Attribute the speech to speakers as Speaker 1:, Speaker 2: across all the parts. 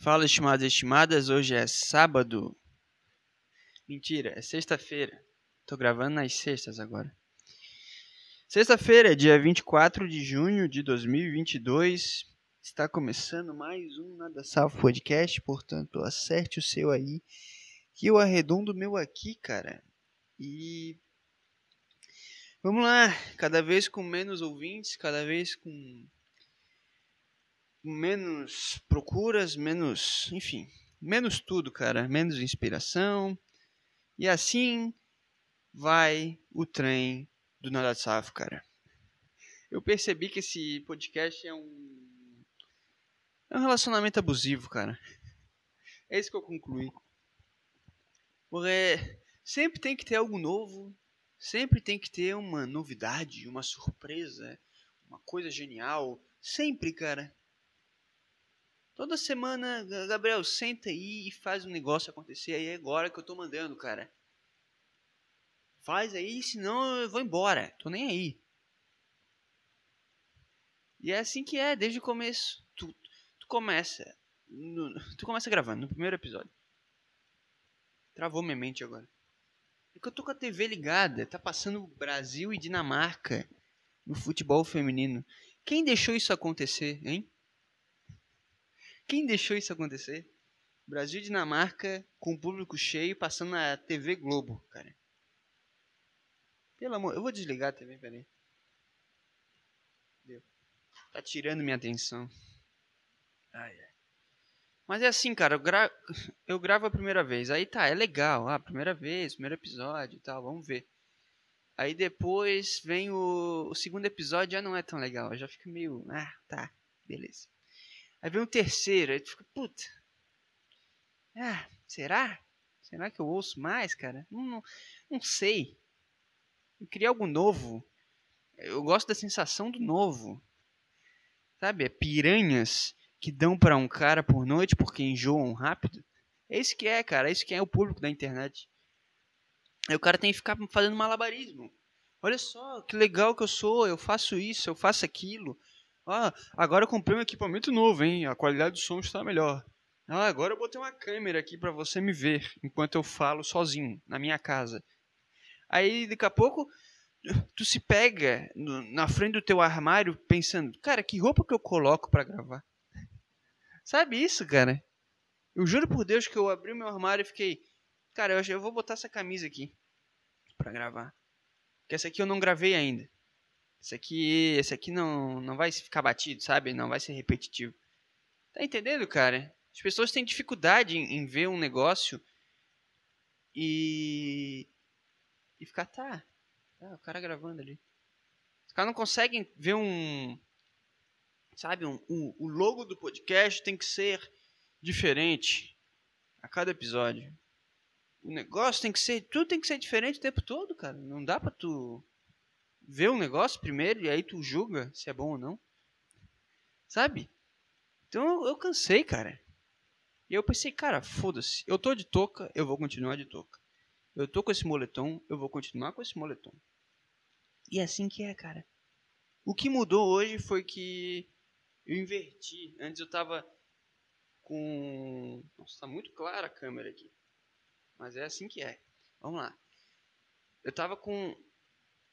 Speaker 1: Fala, estimados e estimadas. Hoje é sábado. Mentira, é sexta-feira. Tô gravando nas sextas agora. Sexta-feira, dia 24 de junho de 2022. Está começando mais um Nada Salvo Podcast. Portanto, acerte o seu aí. Que eu arredondo o meu aqui, cara. E. Vamos lá. Cada vez com menos ouvintes, cada vez com menos procuras, menos, enfim, menos tudo, cara, menos inspiração. E assim vai o trem do Nada Safo, cara. Eu percebi que esse podcast é um é um relacionamento abusivo, cara. É isso que eu concluí. Porque sempre tem que ter algo novo, sempre tem que ter uma novidade, uma surpresa, uma coisa genial, sempre, cara. Toda semana, Gabriel, senta aí e faz um negócio acontecer. Aí é agora que eu tô mandando, cara. Faz aí, senão eu vou embora. Tô nem aí. E é assim que é, desde o começo. Tu, tu começa. No, tu começa gravando, no primeiro episódio. Travou minha mente agora. É que eu tô com a TV ligada. Tá passando Brasil e Dinamarca no futebol feminino. Quem deixou isso acontecer, hein? Quem deixou isso acontecer? Brasil e Dinamarca com o público cheio passando na TV Globo, cara. Pelo amor, eu vou desligar a TV, peraí. Deu. Tá tirando minha atenção. Ai, ai. Mas é assim, cara, eu, gra... eu gravo a primeira vez. Aí tá, é legal. Ah, primeira vez, primeiro episódio e tal, vamos ver. Aí depois vem o... o segundo episódio, já não é tão legal. Já fica meio. Ah, tá, beleza. Aí vem um terceiro, aí tu fica, puta. Ah, será? Será que eu ouço mais, cara? Não, não, não sei. Eu queria algo novo. Eu gosto da sensação do novo. Sabe? É piranhas que dão para um cara por noite porque enjoam rápido. É isso que é, cara. É isso que é o público da internet. Aí o cara tem que ficar fazendo malabarismo. Olha só, que legal que eu sou. Eu faço isso, eu faço aquilo. Ah, agora eu comprei um equipamento novo, hein? A qualidade do som está melhor. Ah, agora eu botei uma câmera aqui para você me ver enquanto eu falo sozinho na minha casa. Aí daqui a pouco tu se pega no, na frente do teu armário pensando, cara, que roupa que eu coloco para gravar? Sabe isso, cara? Eu juro por Deus que eu abri meu armário e fiquei, cara, eu, eu vou botar essa camisa aqui para gravar. Porque essa aqui eu não gravei ainda. Esse aqui, esse aqui não, não vai ficar batido, sabe? Não vai ser repetitivo. Tá entendendo, cara? As pessoas têm dificuldade em, em ver um negócio e e ficar tá, tá, o cara gravando ali. Os caras não conseguem ver um, sabe, um, um, o logo do podcast tem que ser diferente a cada episódio. O negócio tem que ser, tudo tem que ser diferente o tempo todo, cara. Não dá pra tu vê um negócio primeiro e aí tu julga se é bom ou não. Sabe? Então eu cansei, cara. E eu pensei, cara, foda-se. Eu tô de touca, eu vou continuar de touca. Eu tô com esse moletom, eu vou continuar com esse moletom. E é assim que é, cara. O que mudou hoje foi que eu inverti. Antes eu tava com. Nossa, tá muito clara a câmera aqui. Mas é assim que é. Vamos lá. Eu tava com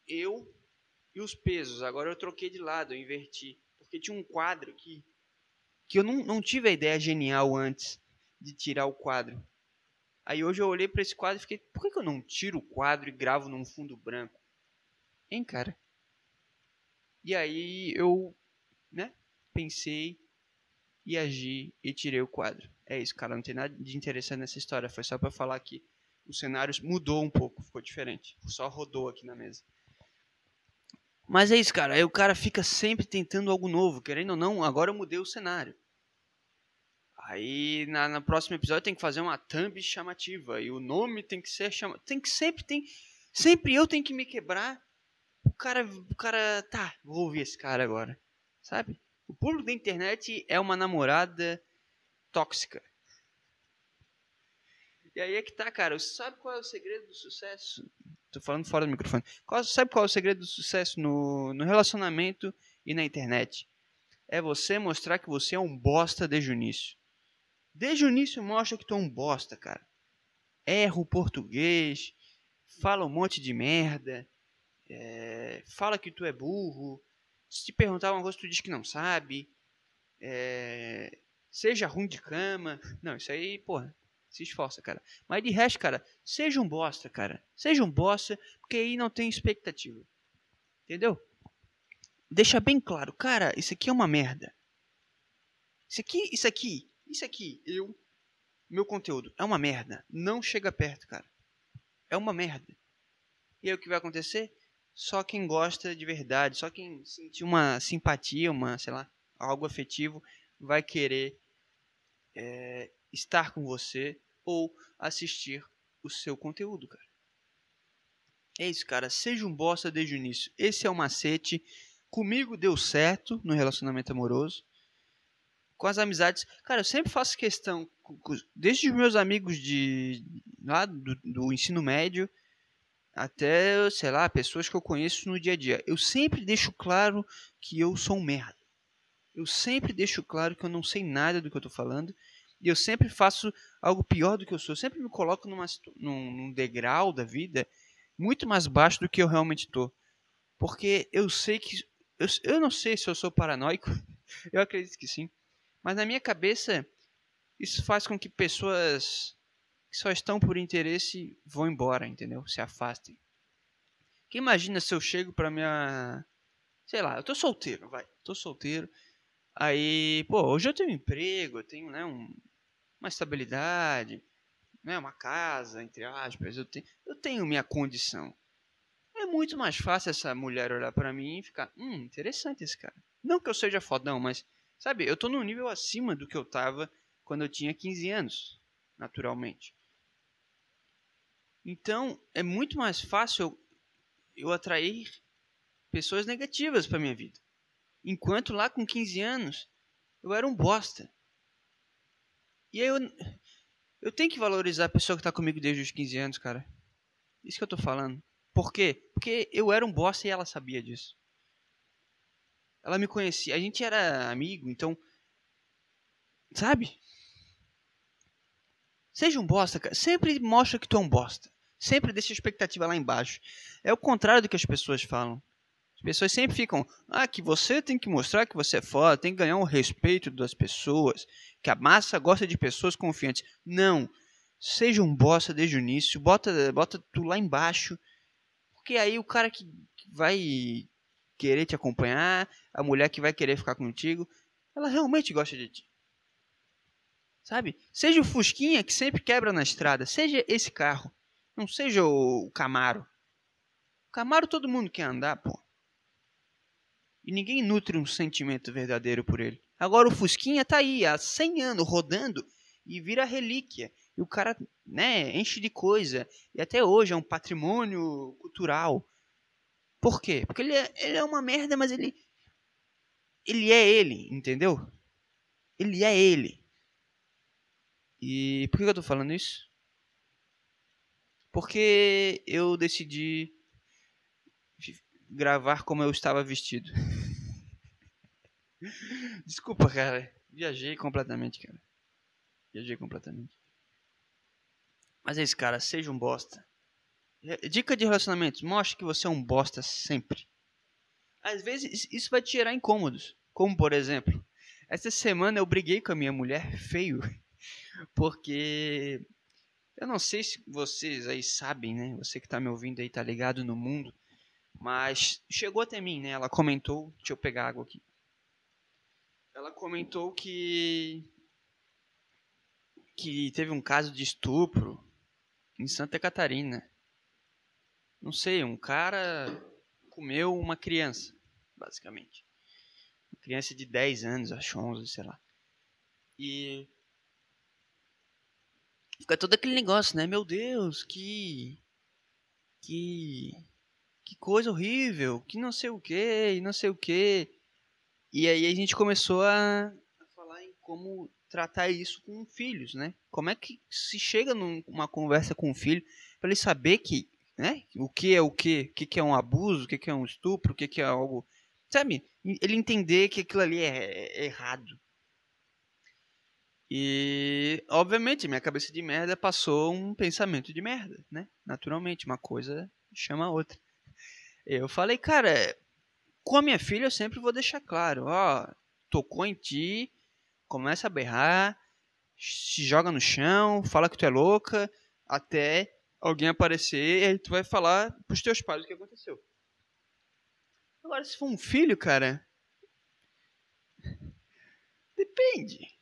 Speaker 1: eu e os pesos, agora eu troquei de lado, eu inverti. Porque tinha um quadro aqui que eu não, não tive a ideia genial antes de tirar o quadro. Aí hoje eu olhei para esse quadro e fiquei, por que, que eu não tiro o quadro e gravo num fundo branco? Hein, cara? E aí eu, né, pensei e agi e tirei o quadro. É isso, cara, não tem nada de interessante nessa história, foi só para falar que o cenário mudou um pouco, ficou diferente. Só rodou aqui na mesa. Mas é isso, cara. Aí o cara fica sempre tentando algo novo, querendo ou não, agora eu mudei o cenário. Aí na, no próximo episódio tem que fazer uma thumb chamativa. E o nome tem que ser chamado. Tem que sempre tem. Sempre eu tenho que me quebrar. O cara. O cara. Tá, vou ouvir esse cara agora. Sabe? O público da internet é uma namorada tóxica. E aí é que tá, cara. Sabe qual é o segredo do sucesso? Tô falando fora do microfone. Qual, sabe qual é o segredo do sucesso no, no relacionamento e na internet? É você mostrar que você é um bosta desde o início. Desde o início mostra que tu é um bosta, cara. Erra o português, fala um monte de merda, é, fala que tu é burro. Se te perguntar uma coisa, tu diz que não sabe. É, seja ruim de cama. Não, isso aí, porra, se esforça, cara. Mas de resto, cara, seja um bosta, cara. Seja um bosta, porque aí não tem expectativa. Entendeu? Deixa bem claro, cara, isso aqui é uma merda. Isso aqui, isso aqui, isso aqui, eu, meu conteúdo é uma merda. Não chega perto, cara. É uma merda. E aí o que vai acontecer? Só quem gosta de verdade, só quem sentir uma simpatia, uma, sei lá, algo afetivo, vai querer é, estar com você ou assistir o seu conteúdo, cara. É isso, cara. Seja um bosta desde o início. Esse é o macete. Comigo deu certo no relacionamento amoroso. Com as amizades. Cara, eu sempre faço questão. Desde os meus amigos de lá do, do ensino médio até, sei lá, pessoas que eu conheço no dia a dia. Eu sempre deixo claro que eu sou um merda. Eu sempre deixo claro que eu não sei nada do que eu tô falando. E eu sempre faço algo pior do que eu sou. Eu sempre me coloco numa, num, num degrau da vida muito mais baixo do que eu realmente tô. Porque eu sei que. Eu, eu não sei se eu sou paranoico. eu acredito que sim. Mas na minha cabeça, isso faz com que pessoas que só estão por interesse vão embora, entendeu? Se afastem. Que imagina se eu chego pra minha. Sei lá, eu tô solteiro, vai. Tô solteiro. Aí, pô, hoje eu tenho um emprego, eu tenho, né, um, uma estabilidade, né, uma casa, entre aspas, eu tenho, eu tenho minha condição. É muito mais fácil essa mulher olhar para mim e ficar, hum, interessante esse cara. Não que eu seja fodão, mas, sabe, eu tô num nível acima do que eu tava quando eu tinha 15 anos, naturalmente. Então, é muito mais fácil eu, eu atrair pessoas negativas para minha vida. Enquanto lá com 15 anos, eu era um bosta. E aí eu, eu tenho que valorizar a pessoa que tá comigo desde os 15 anos, cara. Isso que eu tô falando. Por quê? Porque eu era um bosta e ela sabia disso. Ela me conhecia. A gente era amigo, então. Sabe? Seja um bosta, cara. Sempre mostra que tu é um bosta. Sempre deixa a expectativa lá embaixo. É o contrário do que as pessoas falam pessoas sempre ficam, ah, que você tem que mostrar que você é foda, tem que ganhar o respeito das pessoas, que a massa gosta de pessoas confiantes. Não. Seja um bosta desde o início, bota, bota tu lá embaixo, porque aí o cara que vai querer te acompanhar, a mulher que vai querer ficar contigo, ela realmente gosta de ti. Sabe? Seja o Fusquinha que sempre quebra na estrada, seja esse carro, não seja o Camaro. O Camaro todo mundo quer andar, pô e ninguém nutre um sentimento verdadeiro por ele. Agora o Fusquinha tá aí há 100 anos rodando e vira relíquia. E o cara, né, enche de coisa. E até hoje é um patrimônio cultural. Por quê? Porque ele é, ele é uma merda, mas ele. Ele é ele, entendeu? Ele é ele. E por que eu tô falando isso? Porque eu decidi gravar como eu estava vestido. Desculpa, cara. Viajei completamente, cara. Viajei completamente. Mas é isso, cara. Seja um bosta. Dica de relacionamento: mostre que você é um bosta sempre. Às vezes isso vai te gerar incômodos. Como, por exemplo, essa semana eu briguei com a minha mulher feio. Porque eu não sei se vocês aí sabem, né? Você que tá me ouvindo aí tá ligado no mundo. Mas chegou até mim, né? Ela comentou. Deixa eu pegar água aqui. Ela comentou que. Que teve um caso de estupro em Santa Catarina. Não sei, um cara comeu uma criança, basicamente. Uma criança de 10 anos, acho 11, sei lá. E. Fica todo aquele negócio, né? Meu Deus, que. Que que coisa horrível, que não sei o que, e não sei o que. E aí a gente começou a, a falar em como tratar isso com filhos, né? Como é que se chega numa conversa com um filho para ele saber que, né? O que é o que, o que é um abuso, o que é um estupro, o que é algo, sabe? Ele entender que aquilo ali é, é errado. E, obviamente, minha cabeça de merda passou um pensamento de merda, né? Naturalmente, uma coisa chama a outra. Eu falei, cara, com a minha filha eu sempre vou deixar claro, ó, tocou em ti, começa a berrar, se joga no chão, fala que tu é louca, até alguém aparecer e aí tu vai falar pros teus pais o que aconteceu. Agora, se for um filho, cara, depende.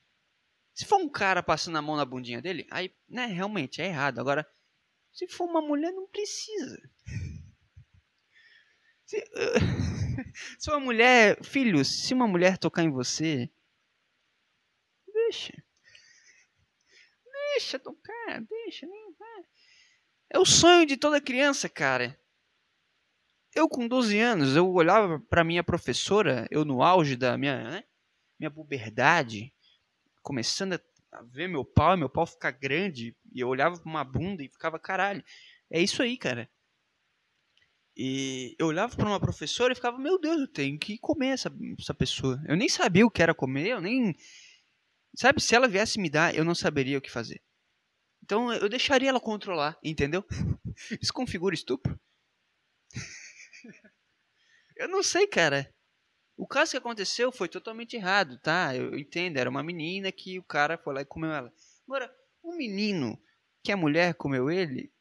Speaker 1: Se for um cara passando a mão na bundinha dele, aí, né, realmente é errado. Agora, se for uma mulher, não precisa. Se, se uma mulher, filhos, se uma mulher tocar em você, deixa. Deixa tocar, deixa, nem vai. É o sonho de toda criança, cara. Eu com 12 anos, eu olhava para minha professora, eu no auge da minha, né, minha puberdade, começando a ver meu pau, meu pau ficar grande, e eu olhava pra uma bunda e ficava, caralho, é isso aí, cara. E eu olhava para uma professora e ficava, meu Deus, eu tenho que comer essa, essa pessoa. Eu nem sabia o que era comer, eu nem. Sabe, se ela viesse me dar, eu não saberia o que fazer. Então eu deixaria ela controlar, entendeu? Isso configura estupro? eu não sei, cara. O caso que aconteceu foi totalmente errado, tá? Eu entendo, era uma menina que o cara foi lá e comeu ela. Agora, um menino que a mulher comeu ele, eu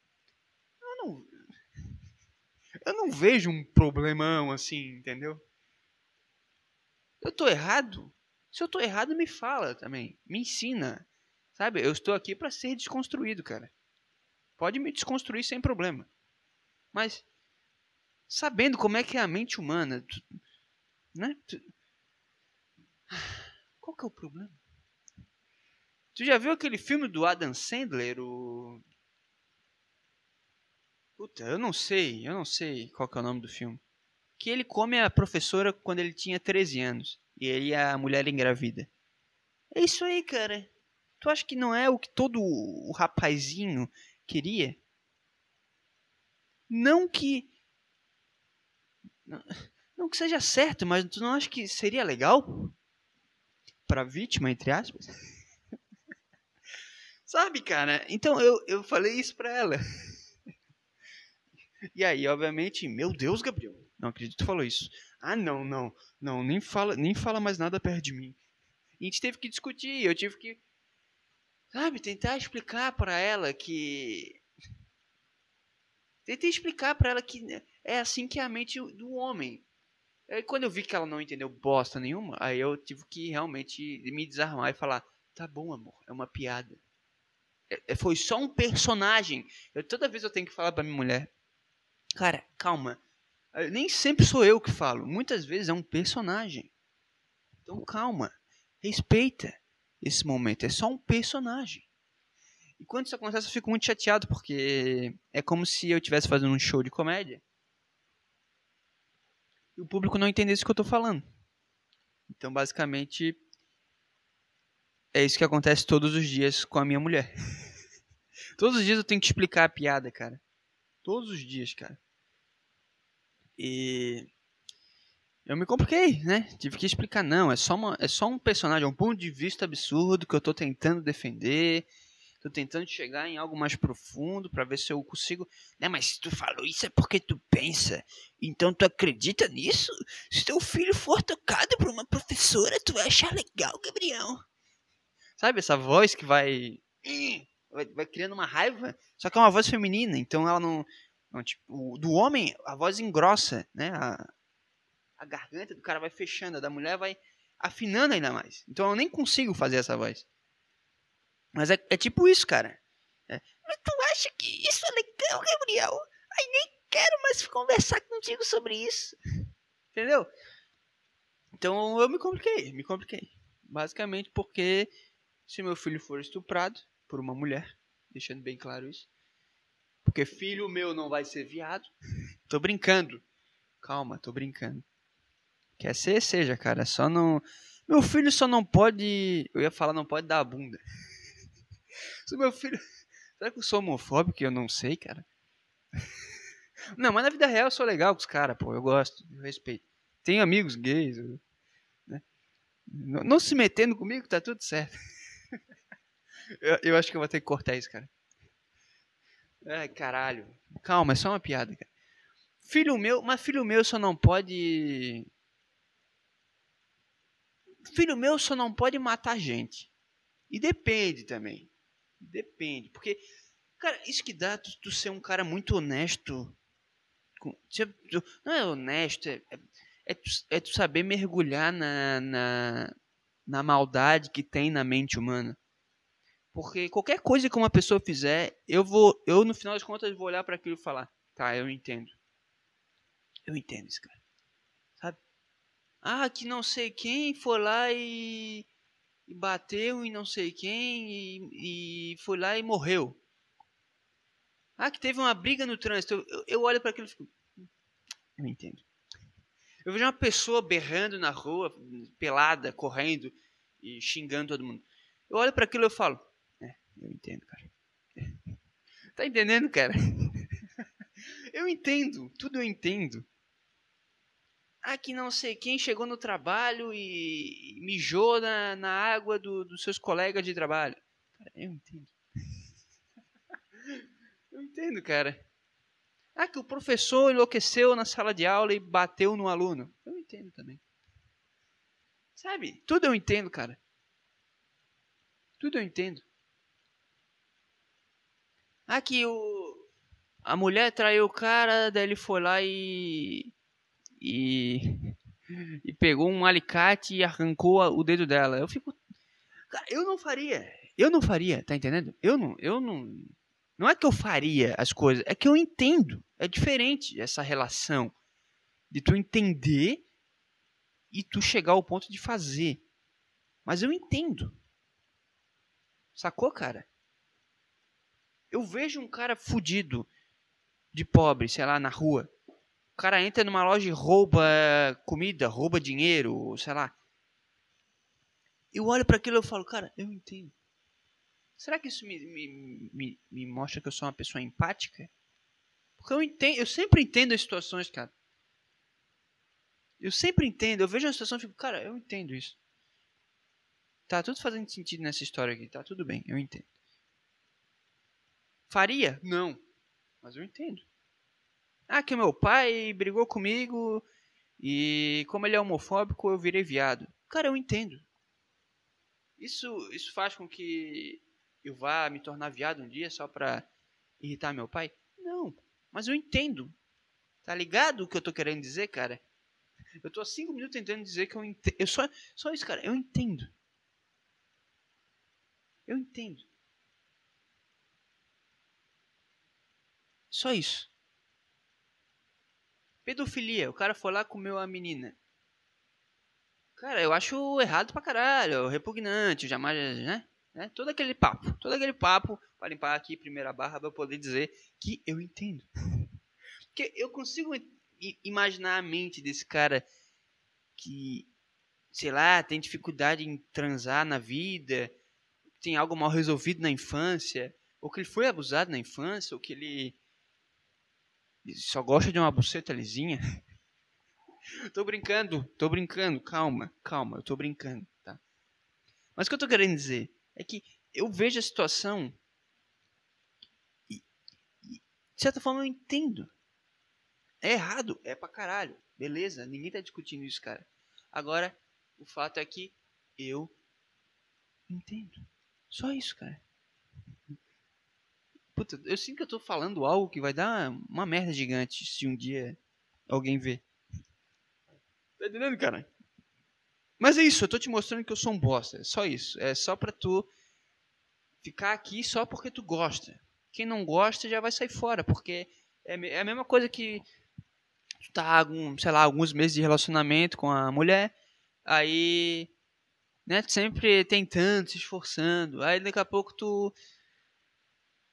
Speaker 1: eu não vejo um problemão assim, entendeu? Eu tô errado? Se eu tô errado, me fala também. Me ensina. Sabe? Eu estou aqui para ser desconstruído, cara. Pode me desconstruir sem problema. Mas sabendo como é que é a mente humana, tu, né? Tu, qual que é o problema? Tu já viu aquele filme do Adam Sandler, o Puta, eu não sei, eu não sei qual que é o nome do filme. Que ele come a professora quando ele tinha 13 anos. E aí a mulher engravida. É isso aí, cara. Tu acha que não é o que todo o rapazinho queria? Não que. Não que seja certo, mas tu não acha que seria legal? Pra vítima, entre aspas? Sabe, cara? Então eu, eu falei isso pra ela. E aí, obviamente, meu Deus, Gabriel, não acredito que tu falou isso. Ah, não, não, não, nem fala, nem fala mais nada perto de mim. E a gente teve que discutir, eu tive que, sabe, tentar explicar para ela que Tentei explicar para ela que é assim que é a mente do homem. Aí quando eu vi que ela não entendeu bosta nenhuma, aí eu tive que realmente me desarmar e falar: "Tá bom, amor, é uma piada". É, é foi só um personagem. Eu, toda vez eu tenho que falar para minha mulher: Cara, calma. Eh, nem sempre sou eu que falo. Muitas vezes é um personagem. Então calma. Respeita esse momento. É só um personagem. E quando isso acontece, eu fico muito chateado, porque é como se eu estivesse fazendo um show de comédia e o público não entendesse o que eu estou falando. Então, basicamente, é isso que acontece todos os dias com a minha mulher. todos os dias eu tenho que explicar a piada, cara. Todos os dias, cara. E eu me compliquei, né? Tive que explicar, não, é só, uma, é só um personagem, é um ponto de vista absurdo que eu tô tentando defender. Tô tentando chegar em algo mais profundo para ver se eu consigo. Né, mas se tu falou isso é porque tu pensa. Então tu acredita nisso? Se teu filho for tocado por uma professora, tu vai achar legal, Gabriel. Sabe essa voz que vai vai, vai criando uma raiva, só que é uma voz feminina, então ela não, não tipo, do homem a voz engrossa, né? A, a garganta do cara vai fechando, a da mulher vai afinando ainda mais. Então eu nem consigo fazer essa voz. Mas é, é tipo isso, cara. É, mas tu acha que isso é legal, Gabriel? Aí nem quero mais conversar contigo sobre isso. Entendeu? Então eu me compliquei, me compliquei. Basicamente porque se meu filho for estuprado, por uma mulher, deixando bem claro isso. Porque filho meu não vai ser viado. Tô brincando. Calma, tô brincando. Quer ser, seja, cara. Só não. Meu filho só não pode. Eu ia falar, não pode dar a bunda. Se meu filho. Será que eu sou homofóbico? Eu não sei, cara. Não, mas na vida real eu sou legal com os caras, pô. Eu gosto, eu respeito. Tenho amigos gays. né? Não se metendo comigo, tá tudo certo. Eu, eu acho que eu vou ter que cortar isso, cara. Ai, caralho. Calma, é só uma piada, cara. Filho meu, mas filho meu só não pode. Filho meu só não pode matar gente. E depende também. Depende. Porque, cara, isso que dá tu, tu ser um cara muito honesto. Não é honesto, é, é, é, tu, é tu saber mergulhar na, na, na maldade que tem na mente humana. Porque qualquer coisa que uma pessoa fizer, eu vou, eu no final das contas vou olhar para aquilo e falar, tá, eu entendo. Eu entendo esse cara. Sabe? Ah, que não sei quem foi lá e, e bateu em não sei quem e, e, foi lá e morreu. Ah, que teve uma briga no trânsito. Eu, eu, olho para aquilo e fico, eu entendo. Eu vejo uma pessoa berrando na rua, pelada, correndo e xingando todo mundo. Eu olho para aquilo e eu falo, eu entendo, cara. tá entendendo, cara? eu entendo, tudo eu entendo. Ah, que não sei quem chegou no trabalho e mijou na, na água do, dos seus colegas de trabalho. Cara, eu entendo. eu entendo, cara. Ah, que o professor enlouqueceu na sala de aula e bateu no aluno. Eu entendo também. Sabe? Tudo eu entendo, cara. Tudo eu entendo. Aqui, o. A mulher traiu o cara, daí ele foi lá e. E. E pegou um alicate e arrancou o dedo dela. Eu fico. Cara, eu não faria. Eu não faria, tá entendendo? Eu não. Eu não. Não é que eu faria as coisas, é que eu entendo. É diferente essa relação de tu entender e tu chegar ao ponto de fazer. Mas eu entendo. Sacou, cara? Eu vejo um cara fudido de pobre, sei lá, na rua. O cara entra numa loja e rouba comida, rouba dinheiro, sei lá. Eu olho para aquilo e falo, cara, eu entendo. Será que isso me, me, me, me mostra que eu sou uma pessoa empática? Porque eu entendo, eu sempre entendo as situações, cara. Eu sempre entendo, eu vejo uma situação e fico, cara, eu entendo isso. Tá tudo fazendo sentido nessa história aqui, tá tudo bem, eu entendo. Faria? Não. Mas eu entendo. Ah, que meu pai brigou comigo e como ele é homofóbico eu virei viado. Cara, eu entendo. Isso, isso faz com que eu vá me tornar viado um dia só pra irritar meu pai? Não. Mas eu entendo. Tá ligado o que eu tô querendo dizer, cara? Eu tô há cinco minutos tentando dizer que eu entendo. Eu só, só isso, cara. Eu entendo. Eu entendo. Só isso. Pedofilia. O cara foi lá comeu a menina. Cara, eu acho errado pra caralho. Repugnante. Jamais, né? né? Todo aquele papo. Todo aquele papo. Pra limpar aqui primeira barra eu poder dizer que eu entendo. Porque eu consigo imaginar a mente desse cara que, sei lá, tem dificuldade em transar na vida, tem algo mal resolvido na infância, ou que ele foi abusado na infância, ou que ele só gosta de uma buceta lisinha? tô brincando, tô brincando, calma, calma, eu tô brincando, tá? Mas o que eu tô querendo dizer é que eu vejo a situação e, e de certa forma eu entendo. É errado, é pra caralho, beleza, ninguém tá discutindo isso, cara. Agora, o fato é que eu entendo. Só isso, cara. Puta, eu sinto que eu tô falando algo que vai dar uma merda gigante se um dia alguém ver. Tá entendendo, cara? Mas é isso, eu tô te mostrando que eu sou um bosta. É só isso. É só pra tu ficar aqui só porque tu gosta. Quem não gosta já vai sair fora, porque é, é a mesma coisa que tu tá, algum, sei lá, alguns meses de relacionamento com a mulher, aí, né, sempre tentando, se esforçando, aí daqui a pouco tu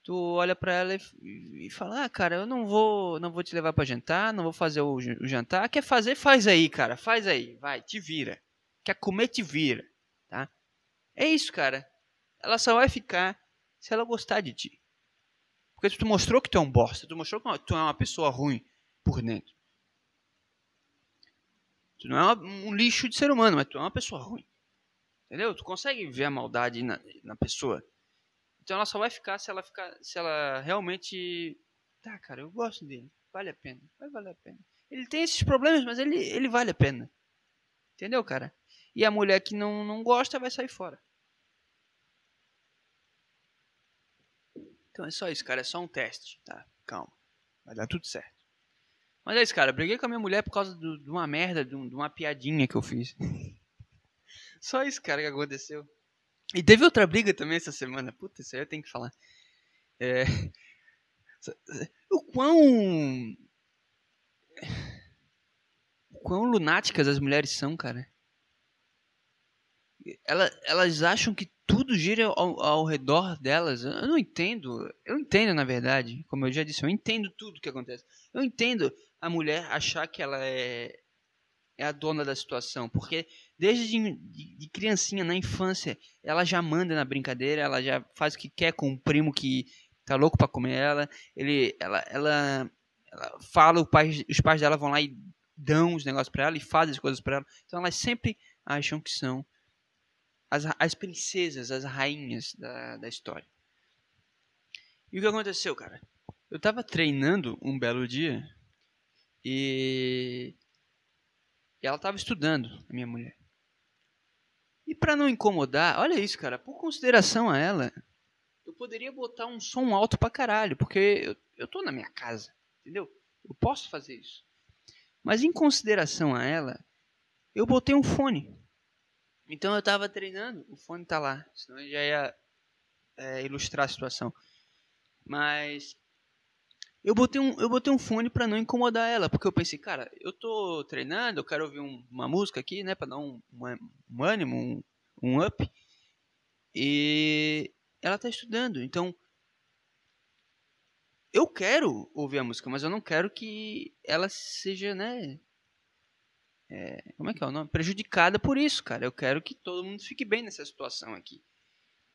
Speaker 1: tu olha para ela e, e, fala: "Ah, cara, eu não vou, não vou te levar para jantar, não vou fazer o, o, jantar. Quer fazer? Faz aí, cara. Faz aí. Vai, te vira. Quer comer? Te vira, tá? É isso, cara. Ela só vai ficar se ela gostar de ti. Porque tu mostrou que tu é um bosta, tu mostrou que tu é uma pessoa ruim por dentro. Tu não é um lixo de ser humano, mas tu é uma pessoa ruim. Entendeu? Tu consegue ver a maldade na, na pessoa. Então ela só vai ficar se ela ficar, se ela realmente, tá, cara, eu gosto dele, vale a pena, vai valer a pena. Ele tem esses problemas, mas ele, ele vale a pena. Entendeu, cara? E a mulher que não, não gosta vai sair fora. Então é só isso, cara. É só um teste, tá? Calma. Vai dar tudo certo. Mas é isso, cara. Briguei com a minha mulher por causa do, de uma merda, de, um, de, uma piadinha que eu fiz. só isso, cara, que aconteceu. E teve outra briga também essa semana. Puta, isso aí eu tenho que falar. É... O quão. O quão lunáticas as mulheres são, cara. Ela, elas acham que tudo gira ao, ao, redor delas. Eu não entendo. Eu entendo, na verdade. Como eu já disse, eu entendo tudo que acontece. Eu entendo a mulher achar que ela é, é a dona da situação. Porque desde de, de, criancinha, na infância, ela já manda na brincadeira, ela já faz o que quer com o primo que tá louco para comer ela. Ele, ela, ela, ela fala, pai, os pais dela vão lá e dão os negócios para ela e fazem as coisas para ela. Então elas sempre acham que são as, as princesas, as rainhas da, da história. E o que aconteceu, cara? Eu tava treinando um belo dia e, e ela tava estudando, a minha mulher. E para não incomodar, olha isso, cara, por consideração a ela, eu poderia botar um som alto pra caralho, porque eu, eu tô na minha casa, entendeu? Eu posso fazer isso. Mas em consideração a ela, eu botei um fone. Então eu tava treinando, o fone tá lá, senão eu já ia é, ilustrar a situação. Mas eu botei um, eu botei um fone para não incomodar ela, porque eu pensei, cara, eu tô treinando, eu quero ouvir um, uma música aqui, né, para dar um, um ânimo, um, um up. E ela tá estudando, então eu quero ouvir a música, mas eu não quero que ela seja, né, é, como é que é o nome? Prejudicada por isso, cara. Eu quero que todo mundo fique bem nessa situação aqui.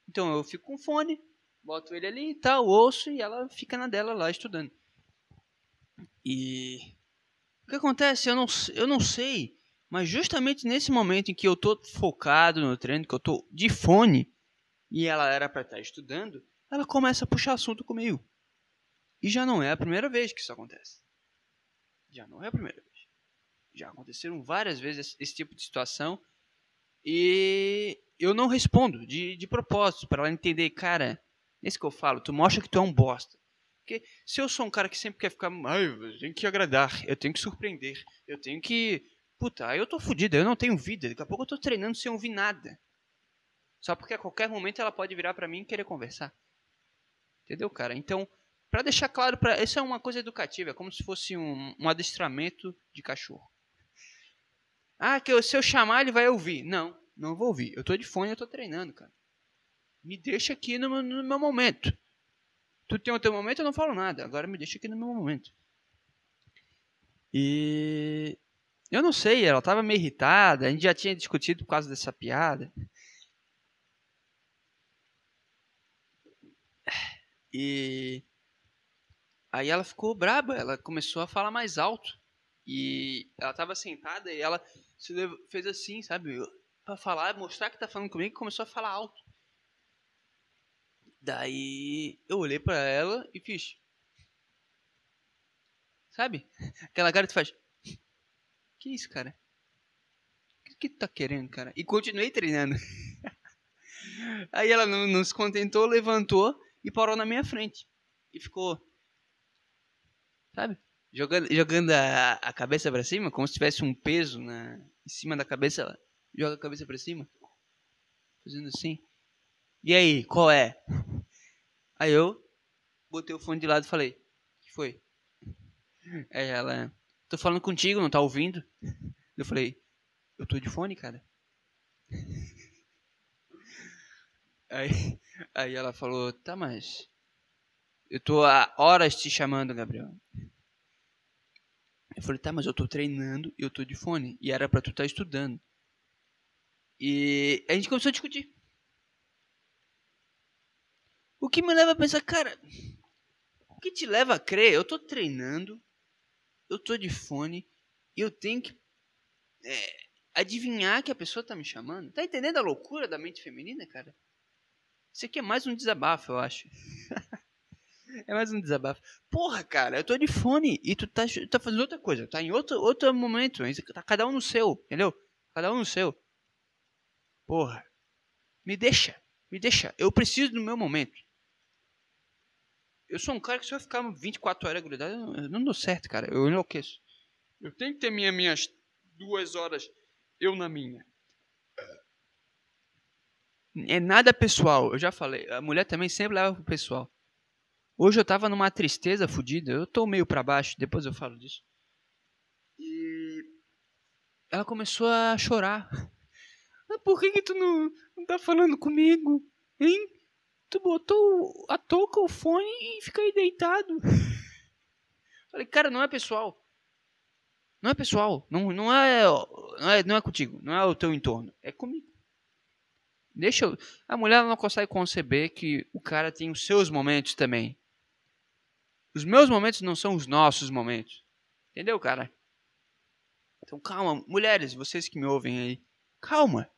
Speaker 1: Então eu fico com fone, boto ele ali e tal, ouço e ela fica na dela lá estudando. E o que acontece? Eu não, eu não sei, mas justamente nesse momento em que eu tô focado no treino, que eu tô de fone e ela era para estar estudando, ela começa a puxar assunto comigo. E já não é a primeira vez que isso acontece. Já não é a primeira vez já aconteceram várias vezes esse, tipo de situação e eu não respondo de, de propósito para ela entender, cara, esse que eu falo, tu mostra que tu é um bosta. Porque se eu sou um cara que sempre quer ficar, ai, eu tenho que agradar, eu tenho que surpreender, eu tenho que, puta, eu tô fudido, eu não tenho vida, daqui a pouco eu tô treinando sem ouvir nada. Só porque a qualquer momento ela pode virar para mim e querer conversar. Entendeu, cara? Então, para deixar claro, para isso é uma coisa educativa, é como se fosse um, um adestramento de cachorro. Ah, que eu, se eu chamar ele vai ouvir. Não, não vou ouvir. Eu tô de fone, eu tô treinando, cara. Me deixa aqui no, no meu momento. Tu tem o teu momento, eu não falo nada. Agora me deixa aqui no meu momento. E eu não sei, ela tava meio irritada, a gente já tinha discutido por causa dessa piada. E aí ela ficou braba, ela começou a falar mais alto. E ela tava sentada e ela se fez assim, sabe? Pra falar, mostrar que tá falando comigo, começou a falar alto. Daí eu olhei pra ela e fiz. Sabe? Aquela cara que faz. Que isso, cara? O que, que tu tá querendo, cara? E continuei treinando. Aí ela não, não se contentou, levantou e parou na minha frente. E ficou. Sabe? jogando, jogando a, a cabeça para cima, como se tivesse um peso na, em cima da cabeça, ela joga a cabeça para cima, fazendo assim. E aí, qual é? Aí eu botei o fone de lado e falei: que foi? Aí ela: tô falando contigo, não tá ouvindo? Eu falei: eu tô de fone, cara. Aí, aí ela falou: tá, mas eu tô há horas te chamando, Gabriel. Eu falei, tá, mas eu tô treinando e eu tô de fone. E era pra tu estar tá estudando. E a gente começou a discutir. O que me leva a pensar, cara, o que te leva a crer? Eu tô treinando, eu tô de fone e eu tenho que é, adivinhar que a pessoa tá me chamando. Tá entendendo a loucura da mente feminina, cara? Isso aqui é mais um desabafo, eu acho. é mais um desabafo. Porra, cara, eu tô de fone e tu tá, tá fazendo outra coisa. Tá em outro, outro momento. Tá cada um no seu, entendeu? Cada um no seu. Porra. Me deixa. Me deixa. Eu preciso do meu momento. Eu sou um cara que se eu ficar 24 horas grudado, eu não dou certo, cara. Eu enlouqueço. Eu tenho que ter minha, minhas duas horas, eu na minha. É nada pessoal, eu já falei. A mulher também sempre leva pro pessoal. Hoje eu tava numa tristeza fodida. Eu tô meio para baixo, depois eu falo disso. E ela começou a chorar. Ah, por que, que tu não, não tá falando comigo? Hein? Tu botou a touca, o fone e fica aí deitado. Falei, cara, não é pessoal. Não é pessoal. Não, não, é, não, é, não é contigo. Não é o teu entorno. É comigo. Deixa eu... A mulher não consegue conceber que o cara tem os seus momentos também. Os meus momentos não são os nossos momentos. Entendeu, cara? Então calma, mulheres, vocês que me ouvem aí. Calma.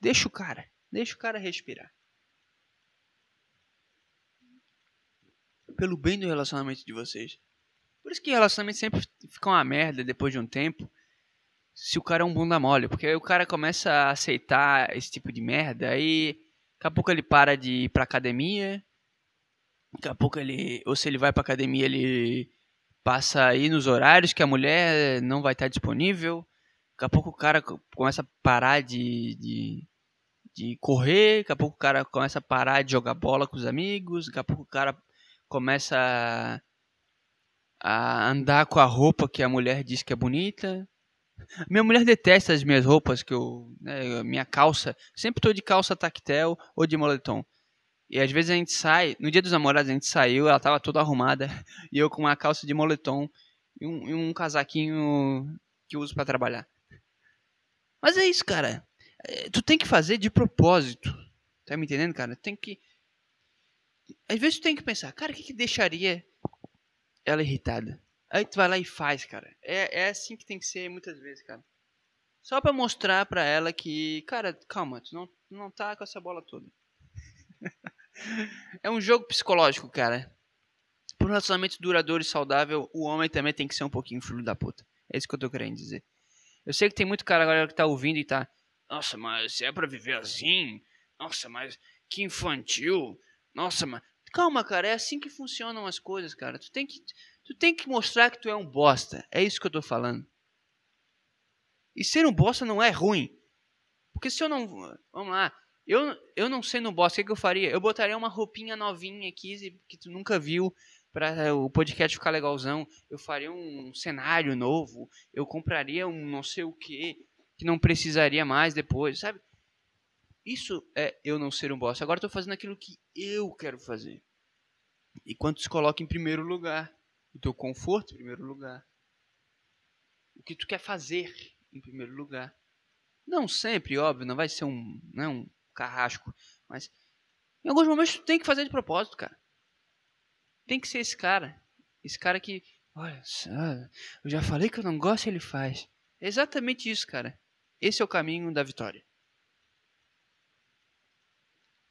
Speaker 1: Deixa o cara. Deixa o cara respirar. Pelo bem do relacionamento de vocês. Por isso que relacionamento sempre fica uma merda depois de um tempo se o cara é um bunda mole. Porque aí o cara começa a aceitar esse tipo de merda, aí daqui a pouco ele para de ir pra academia, daqui a pouco ele. Ou se ele vai pra academia, ele passa aí nos horários que a mulher não vai estar disponível. Daqui a pouco o cara começa a parar de, de, de correr, daqui a pouco o cara começa a parar de jogar bola com os amigos, daqui a pouco o cara começa a, a andar com a roupa que a mulher diz que é bonita. Minha mulher detesta as minhas roupas, que eu, né, minha calça. Sempre tô de calça tactel ou de moletom. E às vezes a gente sai, no dia dos namorados a gente saiu, ela tava toda arrumada, e eu com uma calça de moletom e um, e um casaquinho que uso para trabalhar. Mas é isso, cara. É, tu tem que fazer de propósito. Tá me entendendo, cara? Tem que. Às vezes tu tem que pensar, cara, o que, que deixaria ela irritada? Aí tu vai lá e faz, cara. É, é assim que tem que ser muitas vezes, cara. Só pra mostrar pra ela que, cara, calma, tu não, não tá com essa bola toda. é um jogo psicológico, cara. Por um relacionamento duradouro e saudável, o homem também tem que ser um pouquinho filho da puta. É isso que eu tô querendo dizer. Eu sei que tem muito cara agora que tá ouvindo e tá. Nossa, mas é pra viver assim? Nossa, mas que infantil. Nossa, mas. Calma, cara, é assim que funcionam as coisas, cara. Tu tem que. Tu tem que mostrar que tu é um bosta. É isso que eu tô falando. E ser um bosta não é ruim. Porque se eu não. Vamos lá. Eu, eu não sendo um bosta, o que, que eu faria? Eu botaria uma roupinha novinha aqui que tu nunca viu para o podcast ficar legalzão. Eu faria um cenário novo. Eu compraria um não sei o que que não precisaria mais depois, sabe? Isso é eu não ser um bosta. Agora estou fazendo aquilo que eu quero fazer. E quando se coloca em primeiro lugar o teu conforto em primeiro lugar. O que tu quer fazer em primeiro lugar. Não sempre, óbvio, não vai ser um, não, é um carrasco, mas em alguns momentos tu tem que fazer de propósito, cara. Tem que ser esse cara. Esse cara que, olha, eu já falei que eu não gosto, ele faz. É exatamente isso, cara. Esse é o caminho da vitória.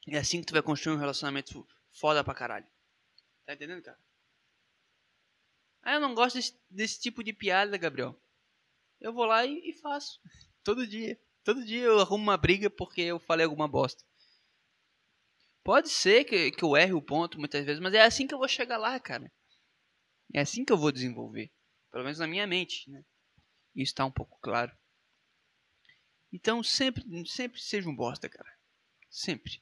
Speaker 1: É assim que tu vai construir um relacionamento foda pra caralho. Tá entendendo, cara? Ah, eu não gosto desse, desse tipo de piada, Gabriel. Eu vou lá e, e faço. Todo dia. Todo dia eu arrumo uma briga porque eu falei alguma bosta. Pode ser que, que eu erre o ponto muitas vezes, mas é assim que eu vou chegar lá, cara. É assim que eu vou desenvolver. Pelo menos na minha mente, né? Isso está um pouco claro. Então sempre, sempre seja um bosta, cara. Sempre.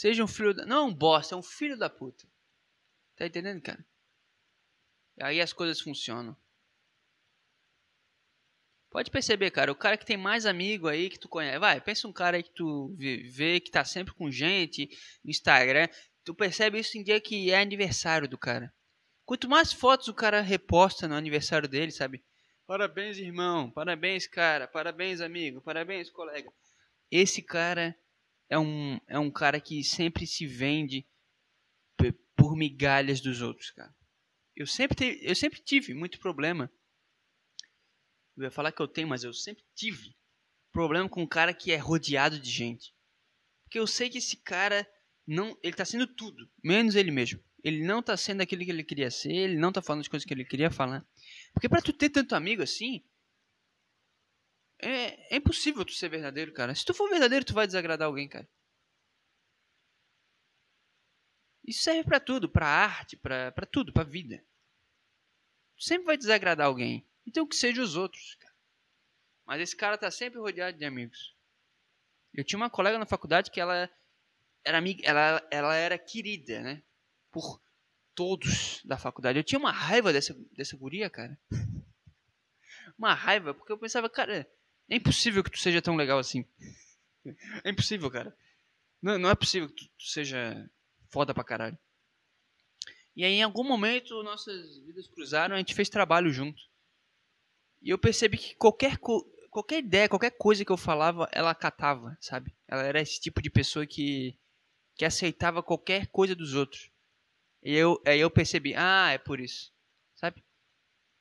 Speaker 1: Seja um filho da. Não um bosta, é um filho da puta. Tá entendendo, cara? Aí as coisas funcionam. Pode perceber, cara, o cara que tem mais amigo aí que tu conhece. Vai, pensa um cara aí que tu vê que tá sempre com gente no Instagram. Tu percebe isso em dia que é aniversário do cara. Quanto mais fotos o cara reposta no aniversário dele, sabe? Parabéns, irmão. Parabéns, cara. Parabéns, amigo. Parabéns, colega. Esse cara é um, é um cara que sempre se vende por migalhas dos outros, cara. Eu sempre, te, eu sempre tive muito problema. Eu ia falar que eu tenho, mas eu sempre tive problema com um cara que é rodeado de gente. Porque eu sei que esse cara não, ele tá sendo tudo, menos ele mesmo. Ele não tá sendo aquilo que ele queria ser, ele não tá falando as coisas que ele queria falar. Porque para tu ter tanto amigo assim, é, é impossível tu ser verdadeiro, cara. Se tu for verdadeiro, tu vai desagradar alguém, cara. Isso serve para tudo, para arte, para tudo, para vida. Tu sempre vai desagradar alguém. Então que seja os outros, cara. Mas esse cara tá sempre rodeado de amigos. Eu tinha uma colega na faculdade que ela era amiga, ela, ela era querida, né? Por todos da faculdade. Eu tinha uma raiva dessa, dessa guria, cara. Uma raiva, porque eu pensava, cara, é impossível que tu seja tão legal assim. É impossível, cara. Não, não é possível que tu, tu seja foda pra caralho. E aí, em algum momento, nossas vidas cruzaram, a gente fez trabalho junto. E eu percebi que qualquer, qualquer ideia, qualquer coisa que eu falava, ela acatava, sabe? Ela era esse tipo de pessoa que, que aceitava qualquer coisa dos outros. E eu, aí eu percebi, ah, é por isso, sabe?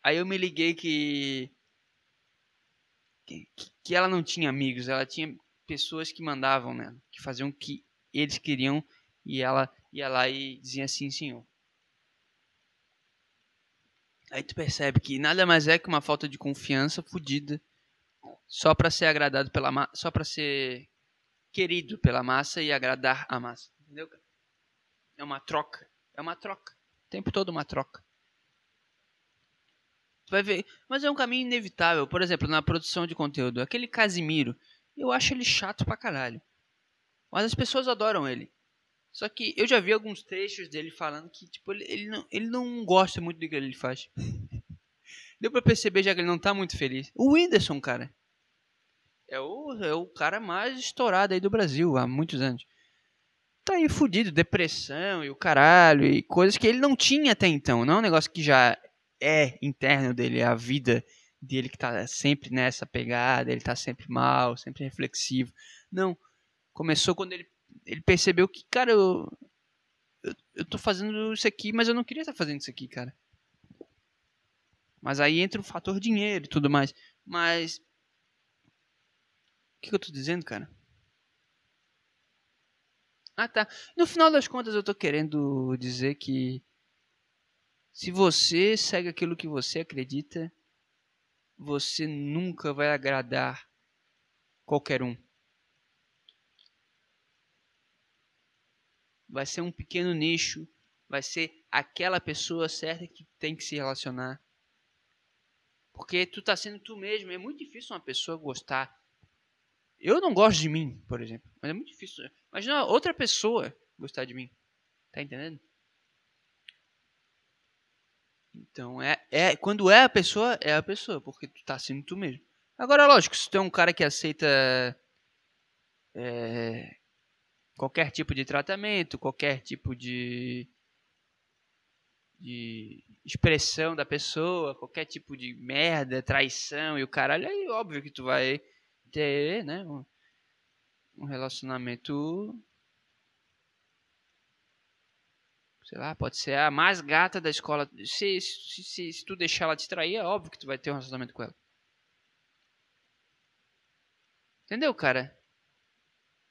Speaker 1: Aí eu me liguei que que, que ela não tinha amigos, ela tinha pessoas que mandavam nela, que faziam o que eles queriam e ela ia lá e dizia assim, senhor. Aí tu percebe que nada mais é que uma falta de confiança fodida só para ser agradado pela massa, só para ser querido pela massa e agradar a massa, entendeu? É uma troca, é uma troca, o tempo todo uma troca. Vai ver. Mas é um caminho inevitável. Por exemplo, na produção de conteúdo. Aquele Casimiro. Eu acho ele chato pra caralho. Mas as pessoas adoram ele. Só que eu já vi alguns trechos dele falando que, tipo, ele, ele, não, ele não gosta muito do que ele faz. Deu pra perceber já que ele não tá muito feliz. O Whindersson, cara. É o, é o cara mais estourado aí do Brasil há muitos anos. Tá aí fudido, depressão e o caralho, e coisas que ele não tinha até então. Não é um negócio que já é interno dele, é a vida dele que tá sempre nessa pegada, ele tá sempre mal, sempre reflexivo. Não. Começou quando ele, ele percebeu que, cara, eu, eu, eu tô fazendo isso aqui, mas eu não queria estar fazendo isso aqui, cara. Mas aí entra o fator dinheiro e tudo mais. Mas. O que, que eu tô dizendo, cara? Ah, tá. No final das contas, eu tô querendo dizer que se você segue aquilo que você acredita, você nunca vai agradar qualquer um. Vai ser um pequeno nicho, vai ser aquela pessoa certa que tem que se relacionar. Porque tu tá sendo tu mesmo, é muito difícil uma pessoa gostar. Eu não gosto de mim, por exemplo, mas é muito difícil. Imagina outra pessoa gostar de mim. Tá entendendo? Então, é, é quando é a pessoa, é a pessoa, porque tu tá sendo tu mesmo. Agora, lógico, se tu é um cara que aceita é, qualquer tipo de tratamento, qualquer tipo de, de expressão da pessoa, qualquer tipo de merda, traição e o caralho, aí óbvio que tu vai ter, né, um, um relacionamento sei lá, pode ser a mais gata da escola. Se, se, se, se tu deixar ela te trair, é óbvio que tu vai ter um relacionamento com ela. Entendeu, cara?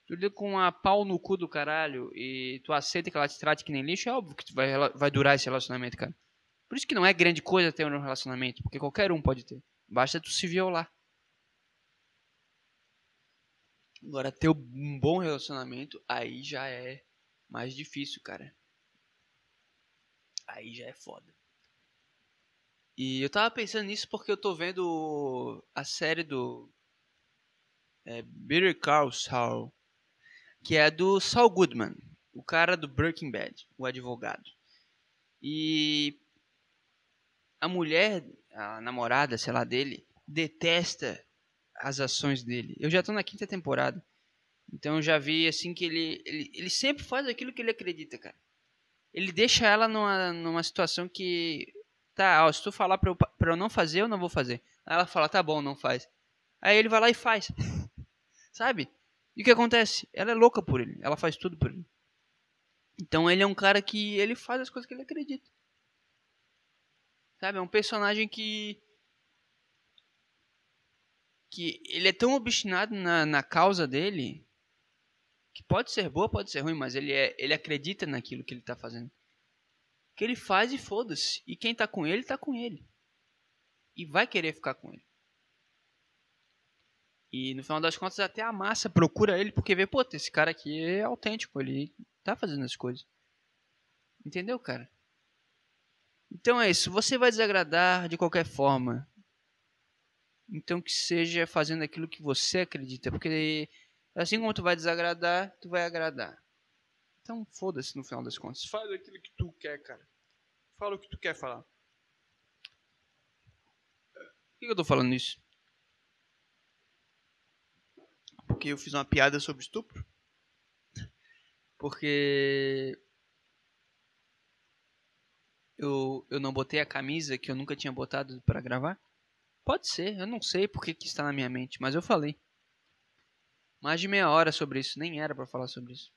Speaker 1: Tu lida com a pau no cu do caralho e tu aceita que ela te trate que nem lixo, é óbvio que tu vai, vai durar esse relacionamento, cara. Por isso que não é grande coisa ter um relacionamento, porque qualquer um pode ter. Basta tu se violar. Agora, ter um bom relacionamento, aí já é mais difícil, cara. Aí já é foda. E eu tava pensando nisso porque eu tô vendo a série do é, Better Call Saul, que é do Saul Goodman, o cara do Breaking Bad, o advogado. E a mulher, a namorada, sei lá, dele, detesta as ações dele. Eu já tô na quinta temporada. Então eu já vi assim que ele, ele, ele sempre faz aquilo que ele acredita, cara ele deixa ela numa, numa situação que. Tá, ó, se tu falar pra eu, pra eu não fazer, eu não vou fazer. Aí ela fala, tá bom, não faz. Aí ele vai lá e faz. Sabe? E o que acontece? Ela é louca por ele. Ela faz tudo por ele. Então ele é um cara que ele faz as coisas que ele acredita. Sabe? É um personagem que. Que ele é tão obstinado na, na causa dele Que pode ser boa, pode ser ruim, mas ele, é, ele acredita naquilo que ele está fazendo. Que ele faz e foda-se. E quem está com ele, está com ele. E vai querer ficar com ele. E no final das contas, até a massa procura ele porque vê, pô, esse cara aqui é autêntico, ele tá fazendo as coisas. Entendeu, cara? Então é isso. Você vai desagradar de qualquer forma. Então que seja fazendo aquilo que você acredita. Porque assim como tu vai desagradar, tu vai agradar. Então foda-se no final das contas. Faz aquilo que tu quer, cara. Fala o que tu quer falar. Por que eu tô falando isso? Porque eu fiz uma piada sobre estupro? Porque eu, eu não botei a camisa que eu nunca tinha botado para gravar? Pode ser, eu não sei porque que está na minha mente, mas eu falei. Mais de meia hora sobre isso, nem era para falar sobre isso.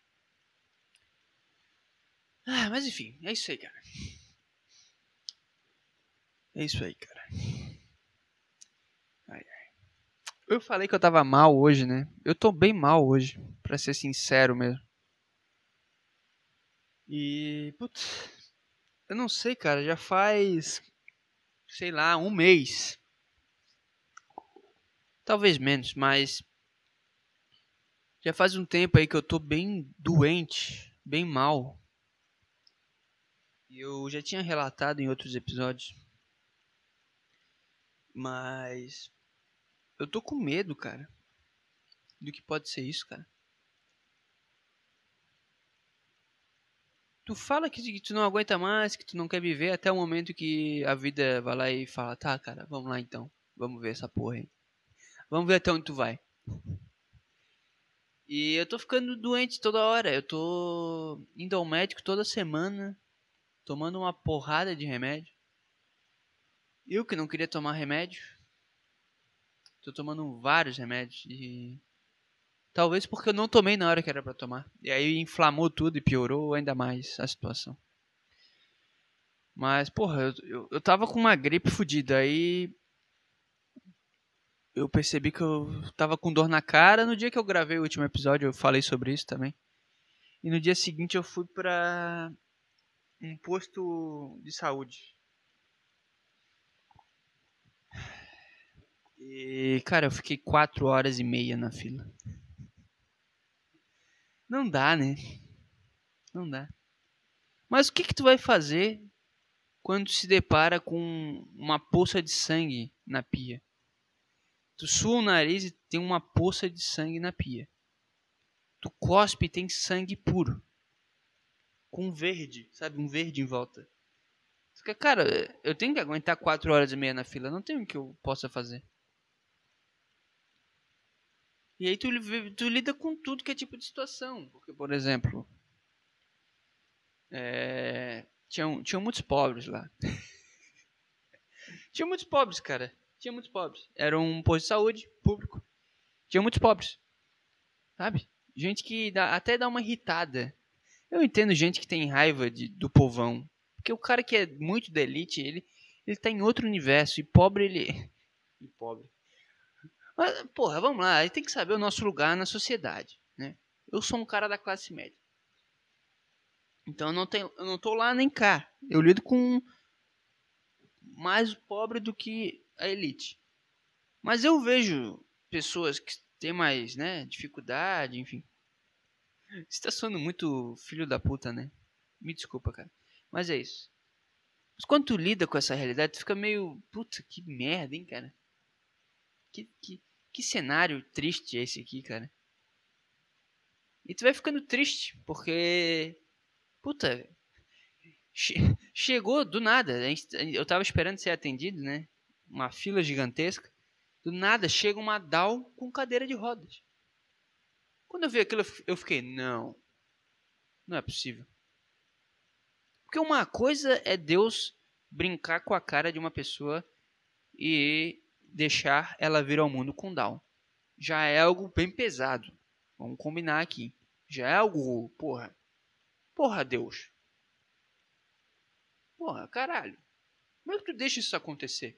Speaker 1: Ah, mas enfim, é isso aí, cara. É isso aí, cara. Ai, ai. Eu falei que eu tava mal hoje, né? Eu tô bem mal hoje, pra ser sincero mesmo. E. Putz. Eu não sei, cara. Já faz. Sei lá, um mês. Talvez menos, mas. Já faz um tempo aí que eu tô bem doente, bem mal. E eu já tinha relatado em outros episódios. Mas. Eu tô com medo, cara. Do que pode ser isso, cara. tu fala que, tu não aguenta mais, que tu não quer viver até o momento que a vida vai lá e fala, tá, cara, vamos lá então. Vamos ver essa porra aí. Vamos ver até onde tu vai. E eu tô ficando doente toda hora. Eu tô indo ao médico toda semana, tomando uma porrada de remédio. Eu que não queria tomar remédio, tô tomando vários remédios e Talvez porque eu não tomei na hora que era para tomar. E aí inflamou tudo e piorou ainda mais a situação. Mas, porra, eu, eu, eu tava com uma gripe fodida. Aí eu percebi que eu tava com dor na cara. No dia que eu gravei o último episódio, eu falei sobre isso também. E no dia seguinte eu fui pra um posto de saúde. E, cara, eu fiquei quatro horas e meia na fila. Não dá, né? Não dá. Mas o que que tu vai fazer quando se depara com uma poça de sangue na pia? Tu sua o nariz e tem uma poça de sangue na pia. Tu cospe e tem sangue puro. Com verde, sabe? Um verde em volta. Fica, cara, eu tenho que aguentar 4 horas e meia na fila. Não tem o que eu possa fazer. E aí tu, tu lida com tudo que é tipo de situação. Porque, por exemplo, é, tinham, tinham muitos pobres lá. tinha muitos pobres, cara. Tinha muitos pobres. Era um posto de saúde público. Tinha muitos pobres. Sabe? Gente que dá, até dá uma irritada. Eu entendo gente que tem raiva de, do povão. Porque o cara que é muito da elite, ele, ele tá em outro universo. E pobre, ele. E pobre. Mas, porra, vamos lá, tem que saber o nosso lugar na sociedade, né? Eu sou um cara da classe média. Então eu não, tenho, eu não tô lá nem cá. Eu lido com mais pobre do que a elite. Mas eu vejo pessoas que têm mais, né, dificuldade, enfim. Você tá soando muito filho da puta, né? Me desculpa, cara. Mas é isso. Mas quando tu lida com essa realidade, tu fica meio. Puta, que merda, hein, cara? Que, que, que cenário triste é esse aqui, cara. E tu vai ficando triste, porque. Puta. Che chegou do nada. Eu tava esperando ser atendido, né? Uma fila gigantesca. Do nada chega uma DAO com cadeira de rodas. Quando eu vi aquilo, eu fiquei, não. Não é possível. Porque uma coisa é Deus brincar com a cara de uma pessoa e deixar ela vir ao mundo com Down. Já é algo bem pesado. Vamos combinar aqui. Já é algo, porra. Porra, Deus. Porra, caralho. Como é que tu deixa isso acontecer?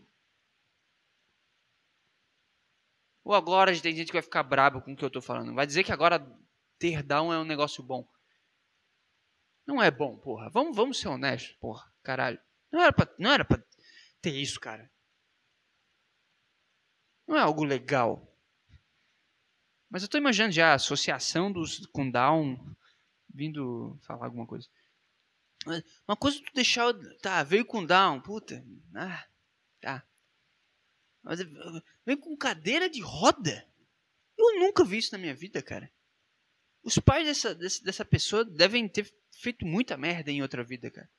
Speaker 1: Ou agora tem gente que vai ficar brabo com o que eu tô falando. Vai dizer que agora ter Down é um negócio bom. Não é bom, porra. Vamos, vamos ser honestos, porra. Caralho. Não era, pra, não era pra ter isso, cara. Não é algo legal. Mas eu tô imaginando já a associação dos com Down vindo falar alguma coisa. Uma coisa tu deixar. Tá, veio com Down, puta. Ah, tá. Mas vem com cadeira de roda? Eu nunca vi isso na minha vida, cara. Os pais dessa, dessa pessoa devem ter feito muita merda em outra vida, cara.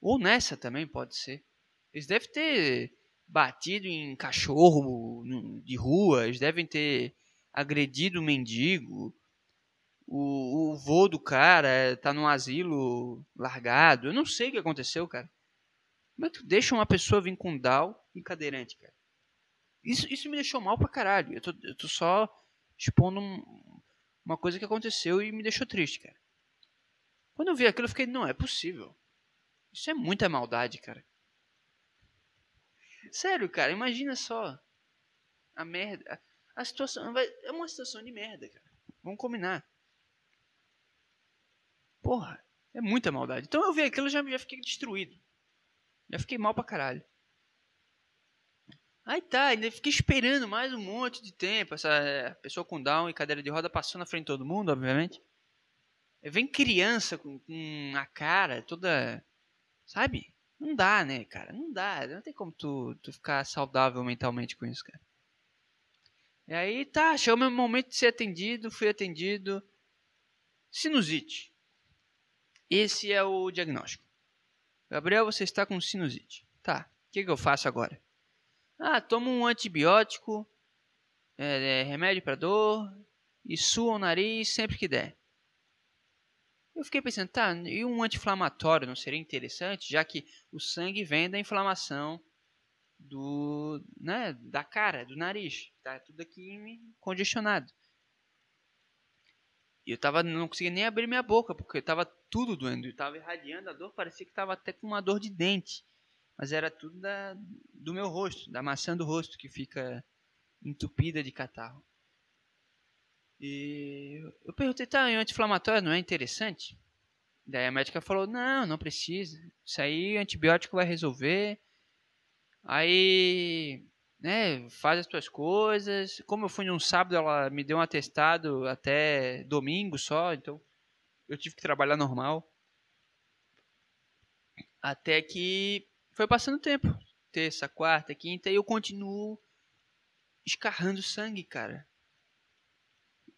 Speaker 1: Ou nessa também pode ser. Eles devem ter batido em cachorro de rua, eles devem ter agredido um mendigo. O, o vô do cara tá num asilo largado. Eu não sei o que aconteceu, cara. Como é que tu deixa uma pessoa vir com Down e cadeirante, cara? Isso, isso me deixou mal pra caralho. Eu tô, eu tô só expondo um, uma coisa que aconteceu e me deixou triste, cara. Quando eu vi aquilo, eu fiquei, não, é possível. Isso é muita maldade, cara. Sério, cara, imagina só. A merda. A situação. É uma situação de merda, cara. Vamos combinar. Porra, é muita maldade. Então eu vi aquilo e já, já fiquei destruído. Já fiquei mal pra caralho. Aí tá, ainda fiquei esperando mais um monte de tempo. Essa é, pessoa com down e cadeira de roda passou na frente de todo mundo, obviamente. Vem criança com, com a cara toda. Sabe? Não dá, né, cara? Não dá. Não tem como tu, tu ficar saudável mentalmente com isso, cara. E aí tá, chegou meu momento de ser atendido, fui atendido. Sinusite. Esse é o diagnóstico. Gabriel, você está com sinusite. Tá, o que, que eu faço agora? Ah, toma um antibiótico, é, é, remédio para dor e sua o nariz sempre que der. Eu fiquei pensando, tá, e um anti-inflamatório não seria interessante, já que o sangue vem da inflamação do, né, da cara, do nariz. Tá tudo aqui congestionado. E eu tava, não conseguia nem abrir minha boca, porque tava tudo doendo. Eu tava irradiando a dor, parecia que tava até com uma dor de dente. Mas era tudo da, do meu rosto, da maçã do rosto, que fica entupida de catarro. E eu perguntei, tá, e anti-inflamatório não é interessante? Daí a médica falou, não, não precisa. Isso aí antibiótico vai resolver. Aí, né, faz as tuas coisas. Como eu fui num sábado, ela me deu um atestado até domingo só, então eu tive que trabalhar normal. Até que foi passando tempo. Terça, quarta, quinta, e eu continuo escarrando sangue, cara.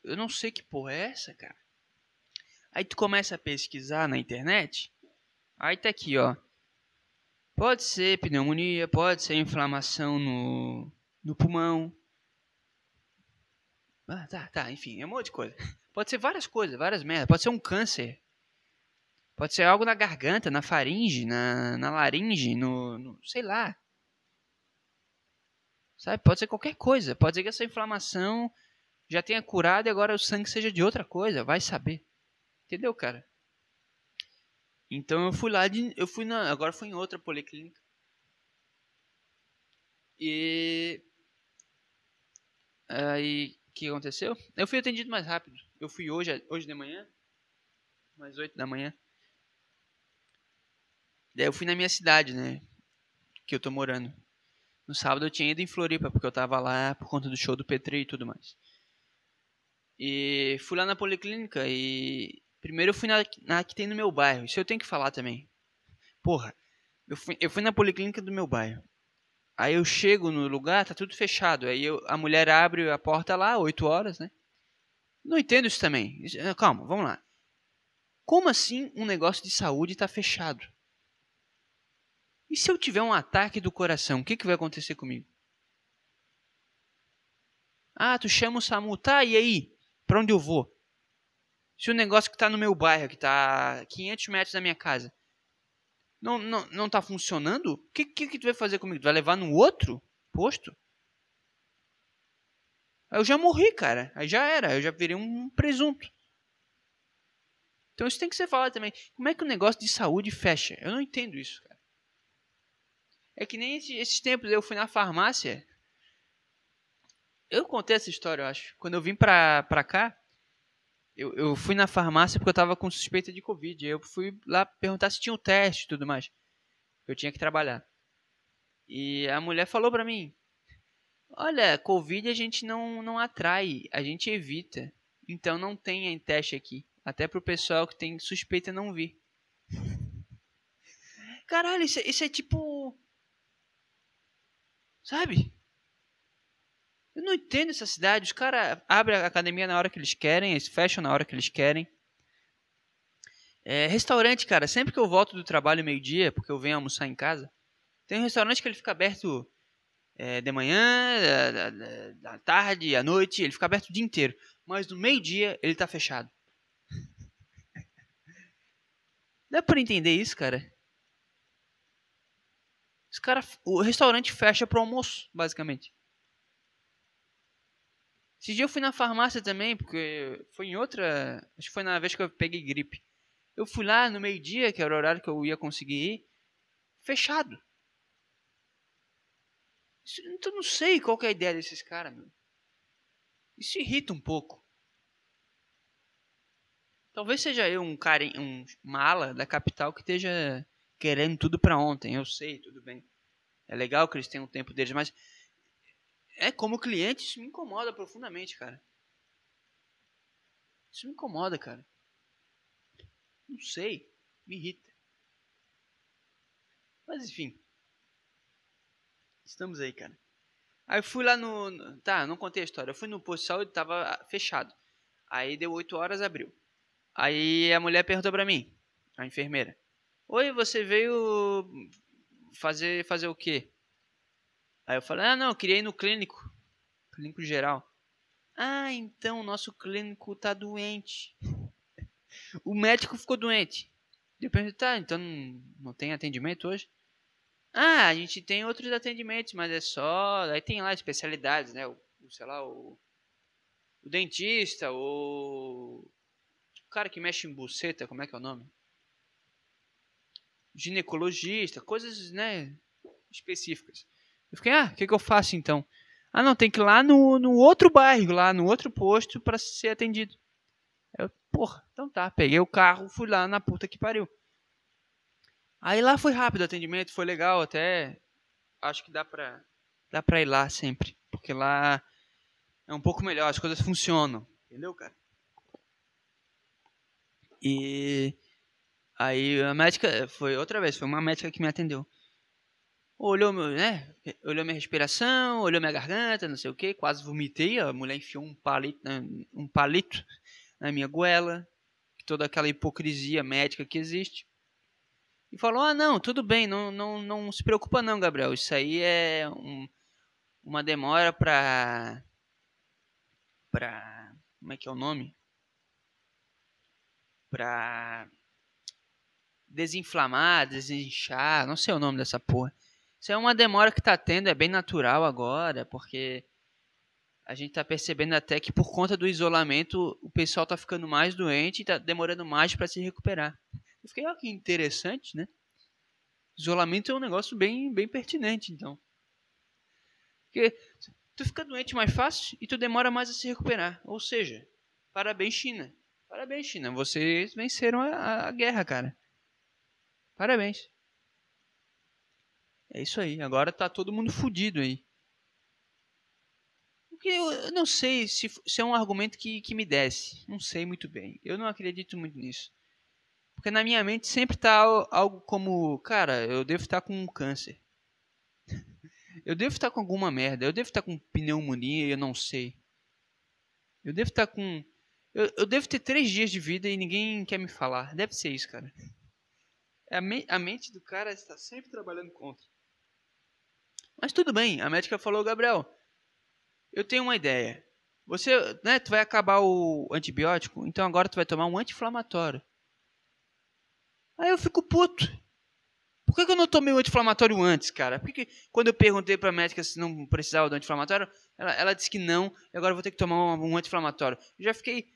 Speaker 1: Eu não sei que porra é essa, cara. Aí tu começa a pesquisar na internet. Aí tá aqui, ó. Pode ser pneumonia, pode ser inflamação no, no pulmão. Ah, tá, tá, enfim, é um monte de coisa. Pode ser várias coisas, várias merdas. Pode ser um câncer. Pode ser algo na garganta, na faringe, na, na laringe, no, no. sei lá. Sabe? Pode ser qualquer coisa. Pode ser que essa inflamação já tenha curado e agora o sangue seja de outra coisa, vai saber. Entendeu, cara? Então eu fui lá de, eu fui na, agora fui em outra policlínica. E aí o que aconteceu? Eu fui atendido mais rápido. Eu fui hoje, hoje de manhã, mais 8 da manhã. Daí eu fui na minha cidade, né? Que eu tô morando. No sábado eu tinha ido em Floripa, porque eu tava lá por conta do show do Petri e tudo mais. E fui lá na policlínica e. Primeiro eu fui na, na que tem no meu bairro. Isso eu tenho que falar também. Porra, eu fui, eu fui na policlínica do meu bairro. Aí eu chego no lugar, tá tudo fechado. Aí eu, a mulher abre a porta lá, 8 horas, né? Não entendo isso também. Calma, vamos lá. Como assim um negócio de saúde está fechado? E se eu tiver um ataque do coração, o que, que vai acontecer comigo? Ah, tu chama o SAMU, tá, e aí? Para onde eu vou? Se o negócio que está no meu bairro, que está a 500 metros da minha casa, não, não, não tá funcionando, o que, que, que tu vai fazer comigo? Tu vai levar no outro posto? Eu já morri, cara. Aí já era. Eu já virei um presunto. Então isso tem que ser falado também. Como é que o negócio de saúde fecha? Eu não entendo isso, cara. É que nem esses tempos eu fui na farmácia Eu contei essa história, eu acho. Quando eu vim pra, pra cá, eu, eu fui na farmácia porque eu tava com suspeita de Covid. Eu fui lá perguntar se tinha um teste e tudo mais. Eu tinha que trabalhar. E a mulher falou pra mim: Olha, Covid a gente não, não atrai, a gente evita. Então não tem teste aqui. Até pro pessoal que tem suspeita não vir. Caralho, isso, é, isso é tipo. Sabe? Eu não entendo essa cidade. Os caras abrem a academia na hora que eles querem, eles fecham na hora que eles querem. É, restaurante, cara, sempre que eu volto do trabalho meio-dia, porque eu venho almoçar em casa, tem um restaurante que ele fica aberto é, de manhã, da, tarde, à noite, ele fica aberto o dia inteiro. Mas no meio-dia ele tá fechado. Dá pra entender isso, cara? Os cara, o restaurante fecha pro almoço, basicamente. Esse dia eu fui na farmácia também, porque foi em outra. Acho que foi na vez que eu peguei gripe. Eu fui lá no meio-dia, que era o horário que eu ia conseguir ir, fechado. Então não sei qual é a ideia desses caras, meu. Isso irrita um pouco. Talvez seja eu um cara, um mala da capital que esteja querendo tudo para ontem. Eu sei, tudo bem. É legal que eles tenham o tempo deles, mas é como cliente, isso me incomoda profundamente, cara. Isso me incomoda, cara. Não sei, me irrita. Mas enfim. Estamos aí, cara. Aí eu fui lá no. Tá, não contei a história. Eu fui no posto de saúde, tava fechado. Aí deu 8 horas, abriu. Aí a mulher perguntou pra mim, a enfermeira: Oi, você veio fazer fazer o quê? Aí eu falei, ah não, eu queria ir no clínico. Clínico geral. Ah, então o nosso clínico tá doente. o médico ficou doente. Eu tá, então não tem atendimento hoje? Ah, a gente tem outros atendimentos, mas é só. Aí tem lá especialidades, né? O, sei lá, o, o dentista, o. O cara que mexe em buceta, como é que é o nome? ginecologista, coisas, né, específicas. Eu fiquei, ah, o que, que eu faço então? Ah, não, tem que ir lá no, no outro bairro, lá no outro posto para ser atendido. Eu, porra, então tá, peguei o carro, fui lá na puta que pariu. Aí lá foi rápido o atendimento, foi legal, até acho que dá pra, dá pra ir lá sempre, porque lá é um pouco melhor, as coisas funcionam, entendeu, cara? E Aí a médica, foi outra vez, foi uma médica que me atendeu. Olhou, meu, né? Olhou minha respiração, olhou minha garganta, não sei o que, quase vomitei. A mulher enfiou um palito, né, um palito na minha goela, toda aquela hipocrisia médica que existe. E falou: Ah, não, tudo bem, não, não, não se preocupa, não, Gabriel. Isso aí é um, uma demora pra. pra. Como é que é o nome? Pra desinflamar, desinchar, não sei o nome dessa porra. Isso é uma demora que tá tendo, é bem natural agora, porque a gente tá percebendo até que por conta do isolamento o pessoal tá ficando mais doente e tá demorando mais para se recuperar. Eu fiquei, ó, que interessante, né? Isolamento é um negócio bem, bem pertinente, então. Porque tu fica doente mais fácil e tu demora mais a se recuperar. Ou seja, parabéns, China. Parabéns, China. Vocês venceram a, a guerra, cara. Parabéns. É isso aí. Agora tá todo mundo fudido aí. Porque eu não sei se, se é um argumento que, que me desce. Não sei muito bem. Eu não acredito muito nisso. Porque na minha mente sempre tá algo como, cara, eu devo estar com um câncer. eu devo estar com alguma merda. Eu devo estar com pneumonia e eu não sei. Eu devo estar com. Eu, eu devo ter três dias de vida e ninguém quer me falar. Deve ser isso, cara. A, me a mente do cara está sempre trabalhando contra. Mas tudo bem, a médica falou, Gabriel, eu tenho uma ideia. Você, né, tu vai acabar o antibiótico, então agora tu vai tomar um anti-inflamatório. Aí eu fico puto. Por que, eu não tomei o anti-inflamatório antes, cara? Por que, quando eu perguntei pra médica se não precisava do anti-inflamatório, ela, ela, disse que não, e agora eu vou ter que tomar um, um anti-inflamatório. Já fiquei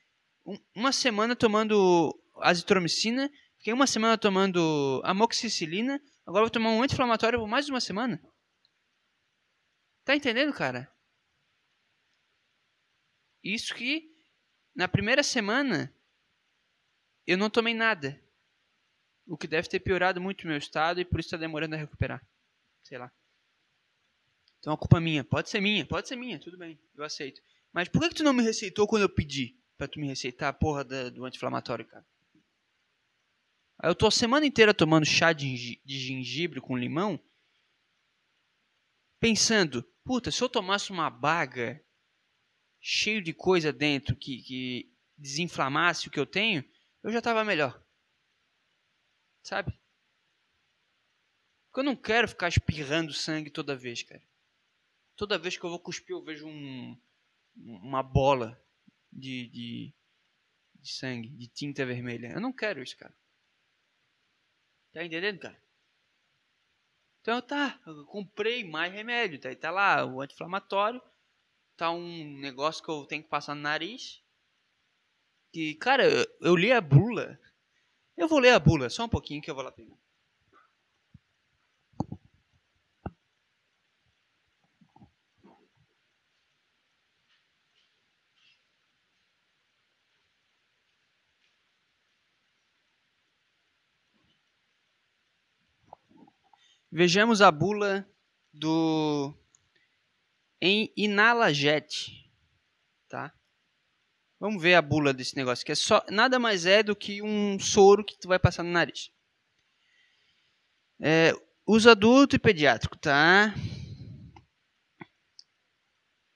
Speaker 1: um, uma semana tomando azitromicina Fiquei uma semana tomando amoxicilina, agora vou tomar um anti-inflamatório por mais de uma semana. Tá entendendo, cara? Isso que na primeira semana eu não tomei nada. O que deve ter piorado muito o meu estado e por isso está demorando a recuperar. Sei lá. Então a culpa é minha. Pode ser minha, pode ser minha, tudo bem, eu aceito. Mas por que, que tu não me receitou quando eu pedi pra tu me receitar a porra da, do anti-inflamatório, cara? Aí eu tô a semana inteira tomando chá de, de gengibre com limão, pensando, puta, se eu tomasse uma baga cheio de coisa dentro que, que desinflamasse o que eu tenho, eu já tava melhor. Sabe? Porque eu não quero ficar espirrando sangue toda vez, cara. Toda vez que eu vou cuspir, eu vejo um, uma bola de, de, de sangue, de tinta vermelha. Eu não quero isso, cara. Tá entendendo, cara? Então tá, eu comprei mais remédio. Tá, tá lá o anti-inflamatório. Tá um negócio que eu tenho que passar no nariz. Que, cara, eu, eu li a bula. Eu vou ler a bula, só um pouquinho que eu vou lá pegar. Vejamos a bula do em Inalajet, tá? Vamos ver a bula desse negócio que é só nada mais é do que um soro que tu vai passar no nariz. É, uso adulto e pediátrico, tá?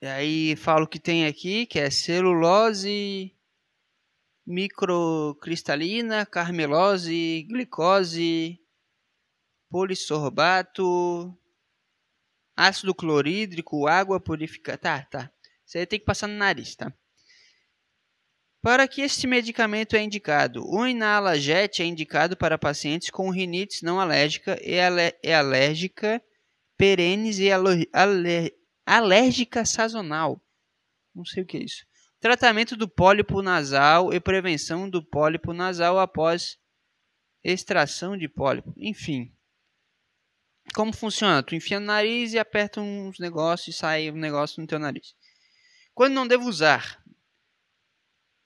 Speaker 1: E aí falo que tem aqui, que é celulose microcristalina, carmelose, glicose, polissorbato, ácido clorídrico, água purificada. Tá, tá. Isso aí tem que passar no nariz, tá? Para que este medicamento é indicado? O inalajet é indicado para pacientes com rinite não alérgica e, ale alérgica perenes e alérgica sazonal. Não sei o que é isso. Tratamento do pólipo nasal e prevenção do pólipo nasal após extração de pólipo. Enfim, como funciona? Tu enfia no nariz e aperta uns negócios e sai um negócio no teu nariz. Quando não devo usar?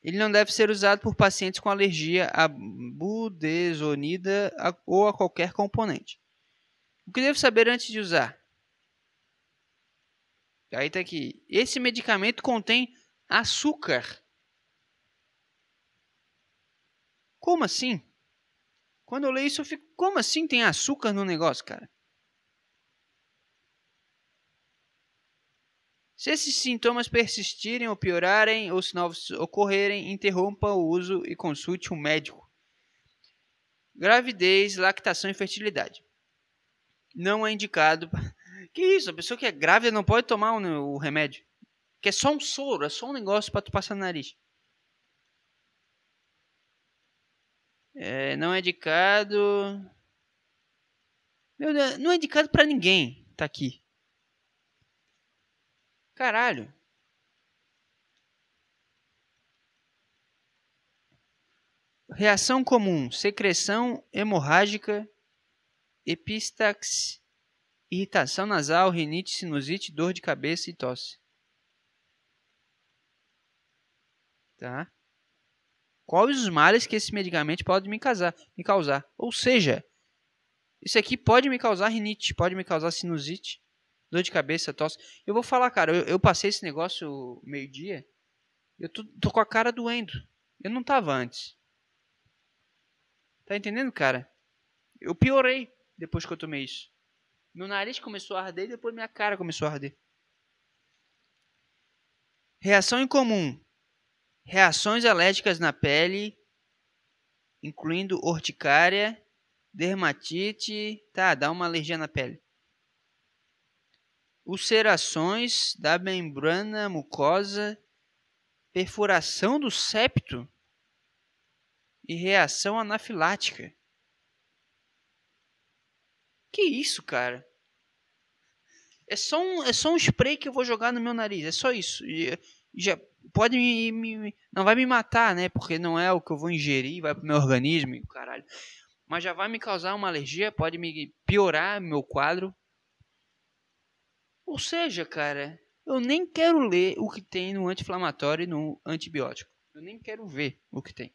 Speaker 1: Ele não deve ser usado por pacientes com alergia a budesonida ou a qualquer componente. O que devo saber antes de usar? Aí tá aqui. Esse medicamento contém açúcar. Como assim? Quando eu leio isso, eu fico. Como assim tem açúcar no negócio, cara? Se esses sintomas persistirem ou piorarem, ou novos ocorrerem, interrompa o uso e consulte um médico. Gravidez, lactação e fertilidade. Não é indicado. Que isso? A pessoa que é grávida não pode tomar o remédio. Que é só um soro, é só um negócio para tu passar no nariz. É, não é indicado. Meu Deus, não é indicado para ninguém. Tá aqui. Caralho. Reação comum: secreção hemorrágica, epistaxe, irritação nasal, rinite, sinusite, dor de cabeça e tosse. Tá? Quais os males que esse medicamento pode me causar? Me causar? Ou seja, isso aqui pode me causar rinite, pode me causar sinusite, dor de cabeça, tosse. Eu vou falar, cara, eu, eu passei esse negócio meio-dia, eu tô, tô, com a cara doendo. Eu não tava antes. Tá entendendo, cara? Eu piorei depois que eu tomei isso. Meu nariz começou a arder e depois minha cara começou a arder. Reação incomum. Reações alérgicas na pele, incluindo urticária, dermatite. Tá, dá uma alergia na pele ulcerações da membrana mucosa, perfuração do septo e reação anafilática. Que isso, cara? É só um, é só um spray que eu vou jogar no meu nariz, é só isso. E, já pode me, me, não vai me matar, né? Porque não é o que eu vou ingerir, vai pro meu organismo, caralho. Mas já vai me causar uma alergia, pode me piorar meu quadro ou seja, cara, Eu nem quero ler o que tem no anti-inflamatório e no antibiótico. Eu nem quero ver o que tem.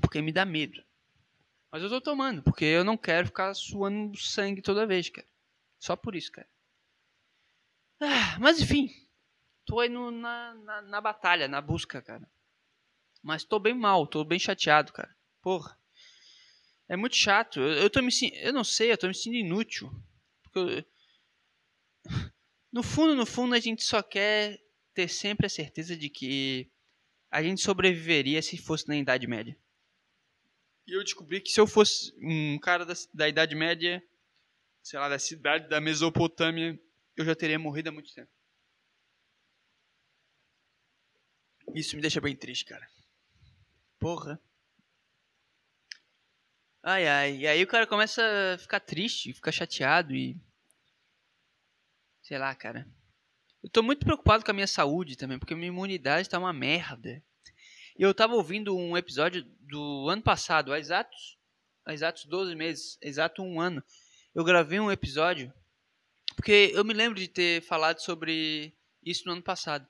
Speaker 1: Porque me dá medo. Mas eu tô tomando, porque eu não quero ficar suando sangue toda vez, cara. Só por isso, cara. Ah, mas enfim, tô aí no, na, na, na, batalha, na busca, cara. Mas tô bem mal, tô bem chateado, cara. Porra. É muito chato. Eu, eu tô me Eu não sei, eu tô me sentindo inútil. Porque eu, no fundo, no fundo, a gente só quer ter sempre a certeza de que a gente sobreviveria se fosse na Idade Média. E eu descobri que se eu fosse um cara da, da Idade Média, sei lá, da cidade da Mesopotâmia, eu já teria morrido há muito tempo. Isso me deixa bem triste, cara. Porra. Ai, ai. E aí o cara começa a ficar triste, ficar chateado e. Sei lá, cara. Eu tô muito preocupado com a minha saúde também, porque minha imunidade tá uma merda. E eu tava ouvindo um episódio do ano passado, há exatos, há exatos 12 meses, exato um ano. Eu gravei um episódio, porque eu me lembro de ter falado sobre isso no ano passado.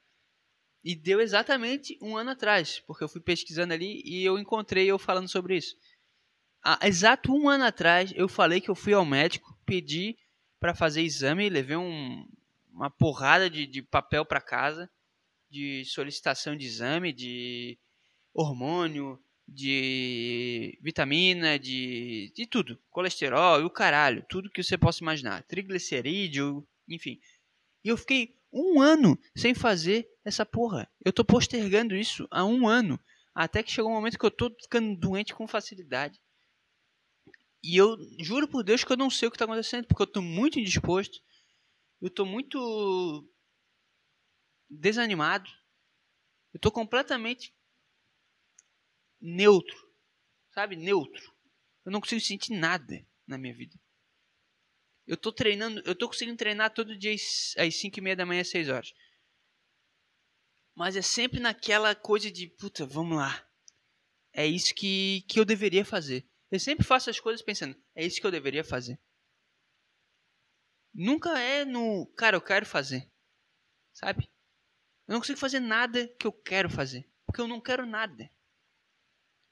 Speaker 1: E deu exatamente um ano atrás, porque eu fui pesquisando ali e eu encontrei eu falando sobre isso. Há exato um ano atrás, eu falei que eu fui ao médico, pedi para fazer exame, levei um, uma porrada de, de papel para casa, de solicitação de exame, de hormônio, de vitamina, de, de tudo. Colesterol e o caralho. Tudo que você possa imaginar. Triglicerídeo, enfim. E eu fiquei um ano sem fazer essa porra. Eu tô postergando isso há um ano. Até que chegou um momento que eu tô ficando doente com facilidade. E eu juro por Deus que eu não sei o que está acontecendo, porque eu tô muito indisposto. Eu tô muito desanimado. Eu tô completamente neutro. Sabe? Neutro. Eu não consigo sentir nada na minha vida. Eu tô treinando, eu tô conseguindo treinar todo dia às 5 e meia da manhã, às 6 horas. Mas é sempre naquela coisa de, puta, vamos lá. É isso que, que eu deveria fazer. Eu sempre faço as coisas pensando, é isso que eu deveria fazer. Nunca é no, cara, eu quero fazer. Sabe? Eu não consigo fazer nada que eu quero fazer. Porque eu não quero nada.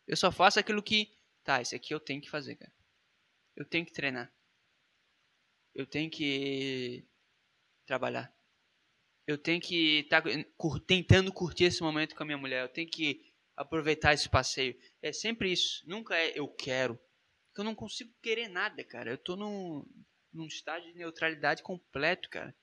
Speaker 1: Eu só faço aquilo que, tá, isso aqui eu tenho que fazer, cara. Eu tenho que treinar. Eu tenho que trabalhar. Eu tenho que estar tá tentando curtir esse momento com a minha mulher. Eu tenho que aproveitar esse passeio. É sempre isso. Nunca é eu quero. Eu não consigo querer nada, cara. Eu tô num, num estágio de neutralidade completo, cara.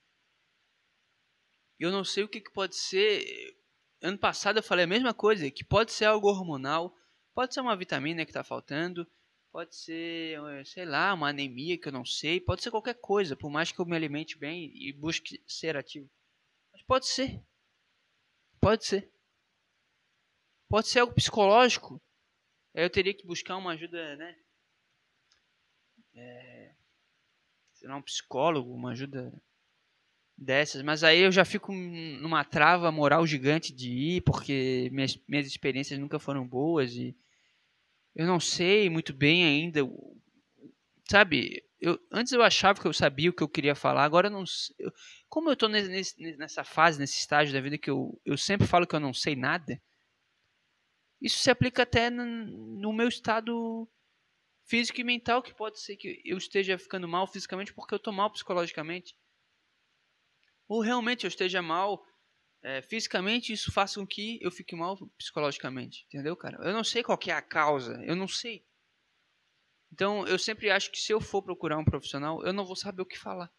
Speaker 1: Eu não sei o que, que pode ser. Ano passado eu falei a mesma coisa, que pode ser algo hormonal, Pode ser uma vitamina que está faltando, pode ser, eh, sei lá, uma anemia que eu não sei, pode ser qualquer coisa, por mais que eu me alimente bem e busque ser ativo. Mas pode ser. Pode ser. Pode ser algo psicológico. Eu teria que buscar uma ajuda, né? É, sei lá, um psicólogo, uma ajuda dessas, mas aí eu já fico numa trava moral gigante de ir, porque minhas, minhas experiências nunca foram boas e eu não sei muito bem ainda, sabe? Eu, antes eu achava que eu sabia o que eu queria falar, agora eu não eu, como eu nesse, nessa fase, nesse estágio da vida que eu, eu sempre falo que eu não sei nada, isso se aplica até no, meu estado físico e mental, que pode ser que eu esteja ficando mal fisicamente porque eu tô mal psicologicamente. Ou realmente eu esteja mal é, fisicamente isso faça com que eu fique mal psicologicamente, entendeu, cara? Eu não sei qual é a causa, eu não sei. Então, eu sempre acho que se eu for procurar um profissional, eu não vou saber o que falar.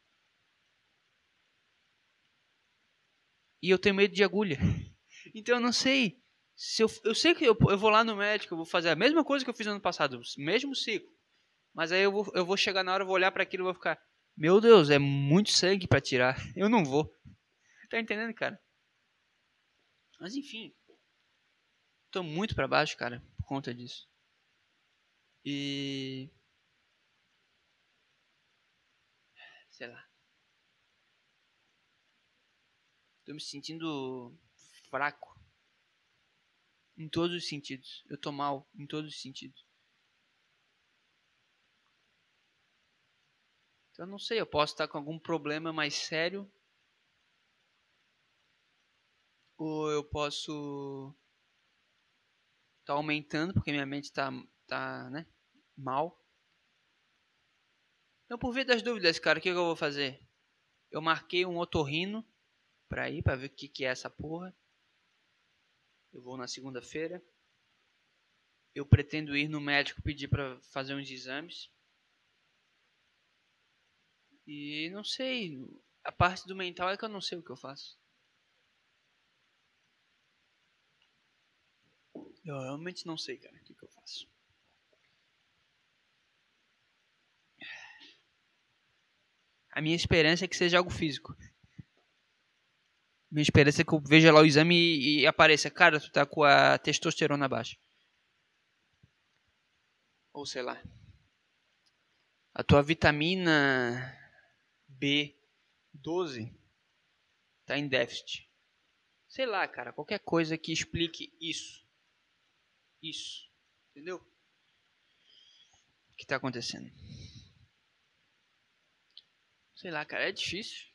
Speaker 1: E eu tenho medo de agulha. Então, eu não sei. Se eu, eu sei que eu, eu vou lá no médico, eu vou fazer a mesma coisa que eu fiz no ano passado, mesmo ciclo. Mas aí eu vou, eu vou chegar na hora, eu vou olhar para aquilo e vou ficar: Meu Deus, é muito sangue para tirar. Eu não vou. Tá entendendo, cara? Mas enfim. Tô muito para baixo, cara, por conta disso. E. Sei lá. Tô me sentindo fraco. Em todos os sentidos. Eu tô mal em todos os sentidos. Então eu não sei, eu posso estar com algum problema mais sério ou eu posso tá aumentando porque minha mente tá tá, né, mal. Então, por via das dúvidas, cara, o que, que eu vou fazer? Eu marquei um otorrino pra ir, pra ver o que, que é essa porra. Eu vou na segunda-feira. Eu pretendo ir no médico pedir pra fazer uns exames. E não sei. A parte do mental é que eu não sei o que eu faço. Eu realmente não sei, cara, o que, que eu faço. A minha esperança é que seja algo físico. Minha esperança é que eu veja lá o exame e, e apareça, cara, tu tá com a testosterona baixa. Ou sei lá. A tua vitamina B12 tá em déficit. Sei lá, cara, qualquer coisa que explique isso. Isso. Entendeu? O que está acontecendo? Sei lá, cara, é difícil.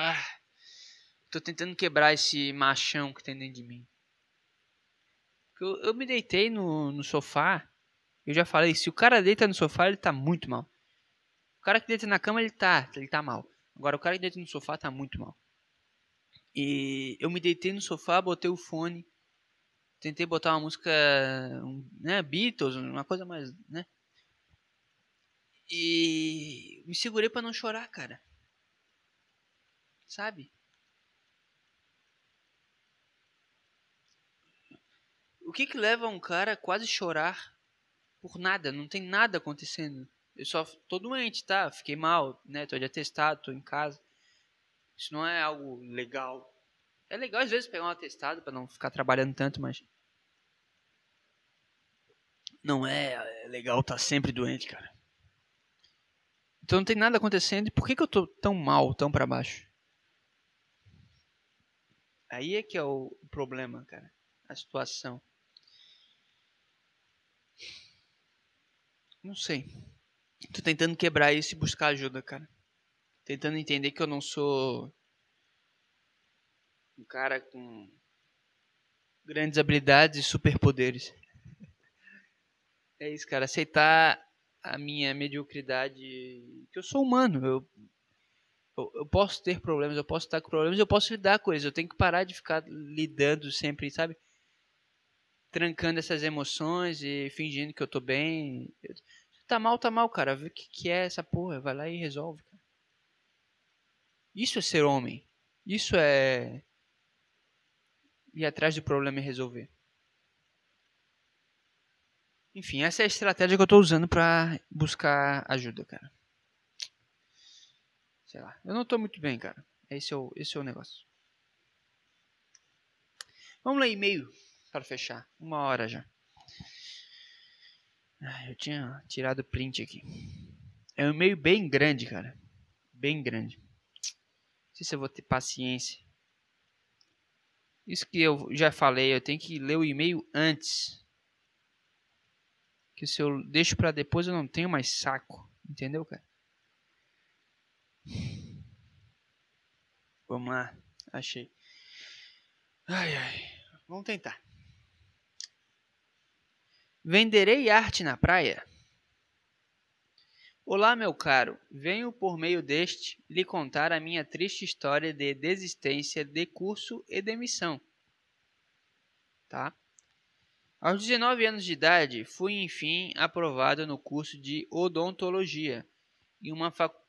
Speaker 1: Ah, tô tentando quebrar esse machão que tem dentro de mim. Eu, eu me deitei no, no sofá. Eu já falei, se o cara deita no sofá, ele tá muito mal. O cara que deita na cama, ele tá, ele tá mal. Agora, o cara que deita no sofá tá muito mal. E eu me deitei no sofá, botei o fone tentei botar uma música, né, Beatles, uma coisa mais, né? E me segurei para não chorar, cara. Sabe? O que que leva um cara a quase chorar por nada? Não tem nada acontecendo. Eu só tô doente, tá? Fiquei mal, né? Tô de atestado, tô em casa. Isso não é algo legal. É legal às vezes pegar um atestado para não ficar trabalhando tanto, mas não é, é legal estar tá sempre doente, cara. Então não tem nada acontecendo. E por que, que eu tô tão mal, tão para baixo? Aí é que é o problema, cara. A situação. Não sei. Tô tentando quebrar isso e buscar ajuda, cara. Tentando entender que eu não sou um cara com grandes habilidades e superpoderes. É isso, cara. Aceitar a minha mediocridade. Que eu sou humano. Eu, eu, eu, posso ter problemas, eu posso estar com problemas, eu posso lidar com eles. Eu tenho que parar de ficar lidando sempre, sabe? Trancando essas emoções e fingindo que eu tô bem. Tá mal, tá mal, cara. Vê o que, que é essa porra. Vai lá e resolve, cara. Isso é ser homem. Isso é ir atrás do problema e resolver. Enfim, essa é a estratégia que eu estou usando para buscar ajuda, cara. Sei lá. Eu não estou muito bem, cara. Esse é o, esse é o negócio. Vamos ler e-mail para fechar. Uma hora já. Eu tinha tirado print aqui. É um e-mail bem grande, cara. Bem grande. Não sei se eu vou ter paciência. Isso que eu já falei, eu tenho que ler o e-mail antes que se eu deixo para depois eu não tenho mais saco. Entendeu, cara? Vamos lá. Achei. Ai, ai. Vamos tentar. Venderei arte na praia? Olá, meu caro. Venho por meio deste lhe contar a minha triste história de desistência de curso e demissão. Tá? Aos 19 anos de idade, fui enfim aprovado no curso de odontologia em uma faculdade,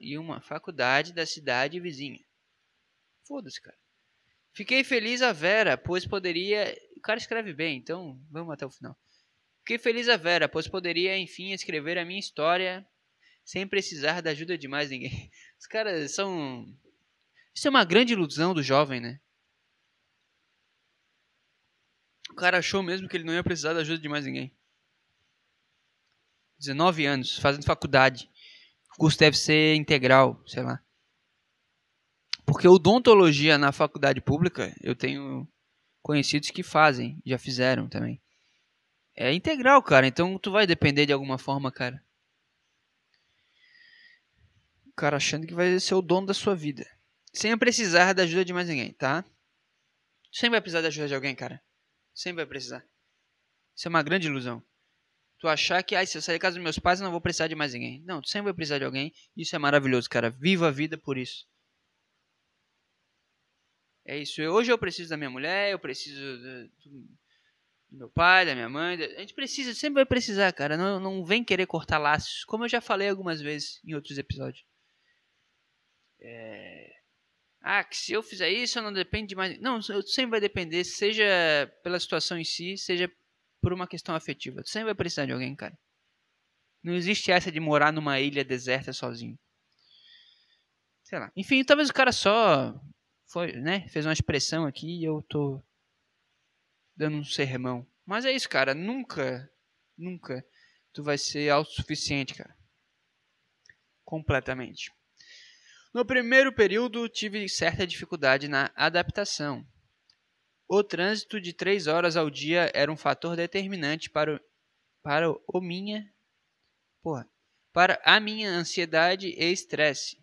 Speaker 1: em uma faculdade da cidade vizinha. Foda-se, cara. Fiquei feliz a Vera, pois poderia. O cara escreve bem, então vamos até o final. Fiquei feliz a Vera, pois poderia enfim escrever a minha história sem precisar da ajuda de mais ninguém. Os caras são. Isso é uma grande ilusão do jovem, né? O cara achou mesmo que ele não ia precisar da ajuda de mais ninguém. 19 anos, fazendo faculdade. O curso deve ser integral, sei lá. Porque odontologia na faculdade pública, eu tenho conhecidos que fazem, já fizeram também. É integral, cara, então tu vai depender de alguma forma, cara. O cara achando que vai ser o dono da sua vida. sem precisar da ajuda de mais ninguém, tá? Sempre vai precisar da ajuda de alguém, cara. Sempre vai precisar. Isso é uma grande ilusão. Tu achar que, ah, se eu sair da casa dos meus pais, eu não vou precisar de mais ninguém. Não, tu sempre vai precisar de alguém. Isso é maravilhoso, cara. Viva a vida por isso. É isso. Hoje eu preciso da minha mulher, eu preciso do, meu pai, da minha mãe. A gente precisa, sempre vai precisar, cara. Não, não vem querer cortar laços, como eu já falei algumas vezes em outros episódios. É... Ah, que se eu fizer isso, eu não depende de mais. Não, sempre vai depender, seja pela situação em si, seja por uma questão afetiva. Tu sempre vai precisar de alguém, cara. Não existe essa de morar numa ilha deserta sozinho. Sei lá. Enfim, talvez o cara só foi, né, fez uma expressão aqui e eu tô dando um sermão. Mas é isso, cara. Nunca, nunca tu vai ser autossuficiente, cara. Completamente. No primeiro período, tive certa dificuldade na adaptação. O trânsito de três horas ao dia era um fator determinante para o, para o minha, porra, para a minha ansiedade e estresse.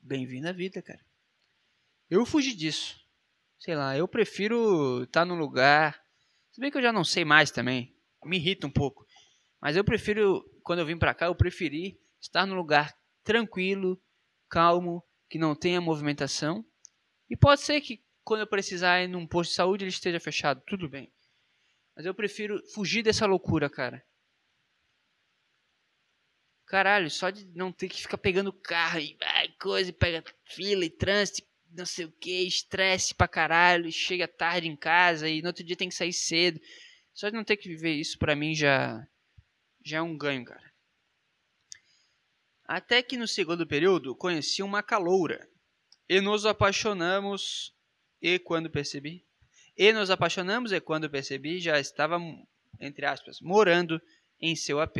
Speaker 1: Bem-vindo à vida, cara. Eu fugi disso. Sei lá, eu prefiro estar tá no lugar. Se bem que eu já não sei mais também. Me irrita um pouco. Mas eu prefiro, quando eu vim pra cá, eu preferi estar no lugar tranquilo, calmo, que não tenha movimentação. E pode ser que quando eu precisar ir num posto de saúde ele esteja fechado, tudo bem. Mas eu prefiro fugir dessa loucura, cara. Caralho, só de não ter que ficar pegando carro e ai, coisa, e pega fila e trânsito, não sei o que, estresse pra caralho, chega tarde em casa e no outro dia tem que sair cedo. Só de não ter que viver isso pra mim já, já é um ganho, cara. Até que no segundo período conheci uma caloura e nos apaixonamos e quando percebi e nos apaixonamos e quando percebi já estava entre aspas morando em seu AP.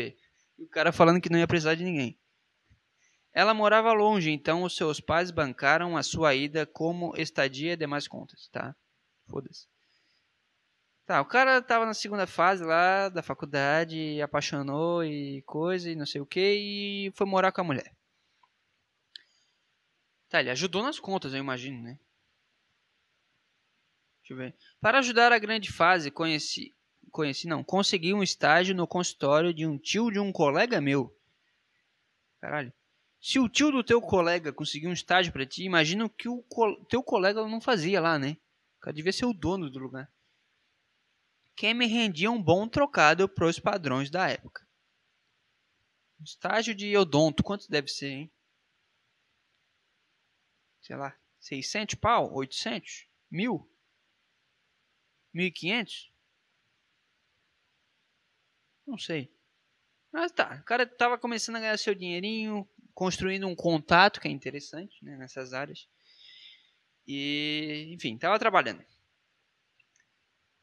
Speaker 1: E o cara falando que não ia precisar de ninguém. Ela morava longe, então os seus pais bancaram a sua ida como estadia e demais contas, tá? Foda-se. Tá, o cara tava na segunda fase lá da faculdade, apaixonou e coisa e não sei o que, e foi morar com a mulher. Tá, ele ajudou nas contas, eu imagino, né? Deixa eu ver. Para ajudar a grande fase, conheci. Conheci, não. Consegui um estágio no consultório de um tio de um colega meu. Caralho. Se o tio do teu colega conseguiu um estágio para ti, imagina o que o co teu colega não fazia lá, né? O cara devia ser o dono do lugar. Quem me rendia um bom trocado para os padrões da época. Estágio de odonto, quanto deve ser, hein? Sei lá, 600 pau? 800? Mil? 1.500? Não sei. Mas tá, o cara tava começando a ganhar seu dinheirinho, construindo um contato que é interessante né, nessas áreas. E, enfim, estava trabalhando.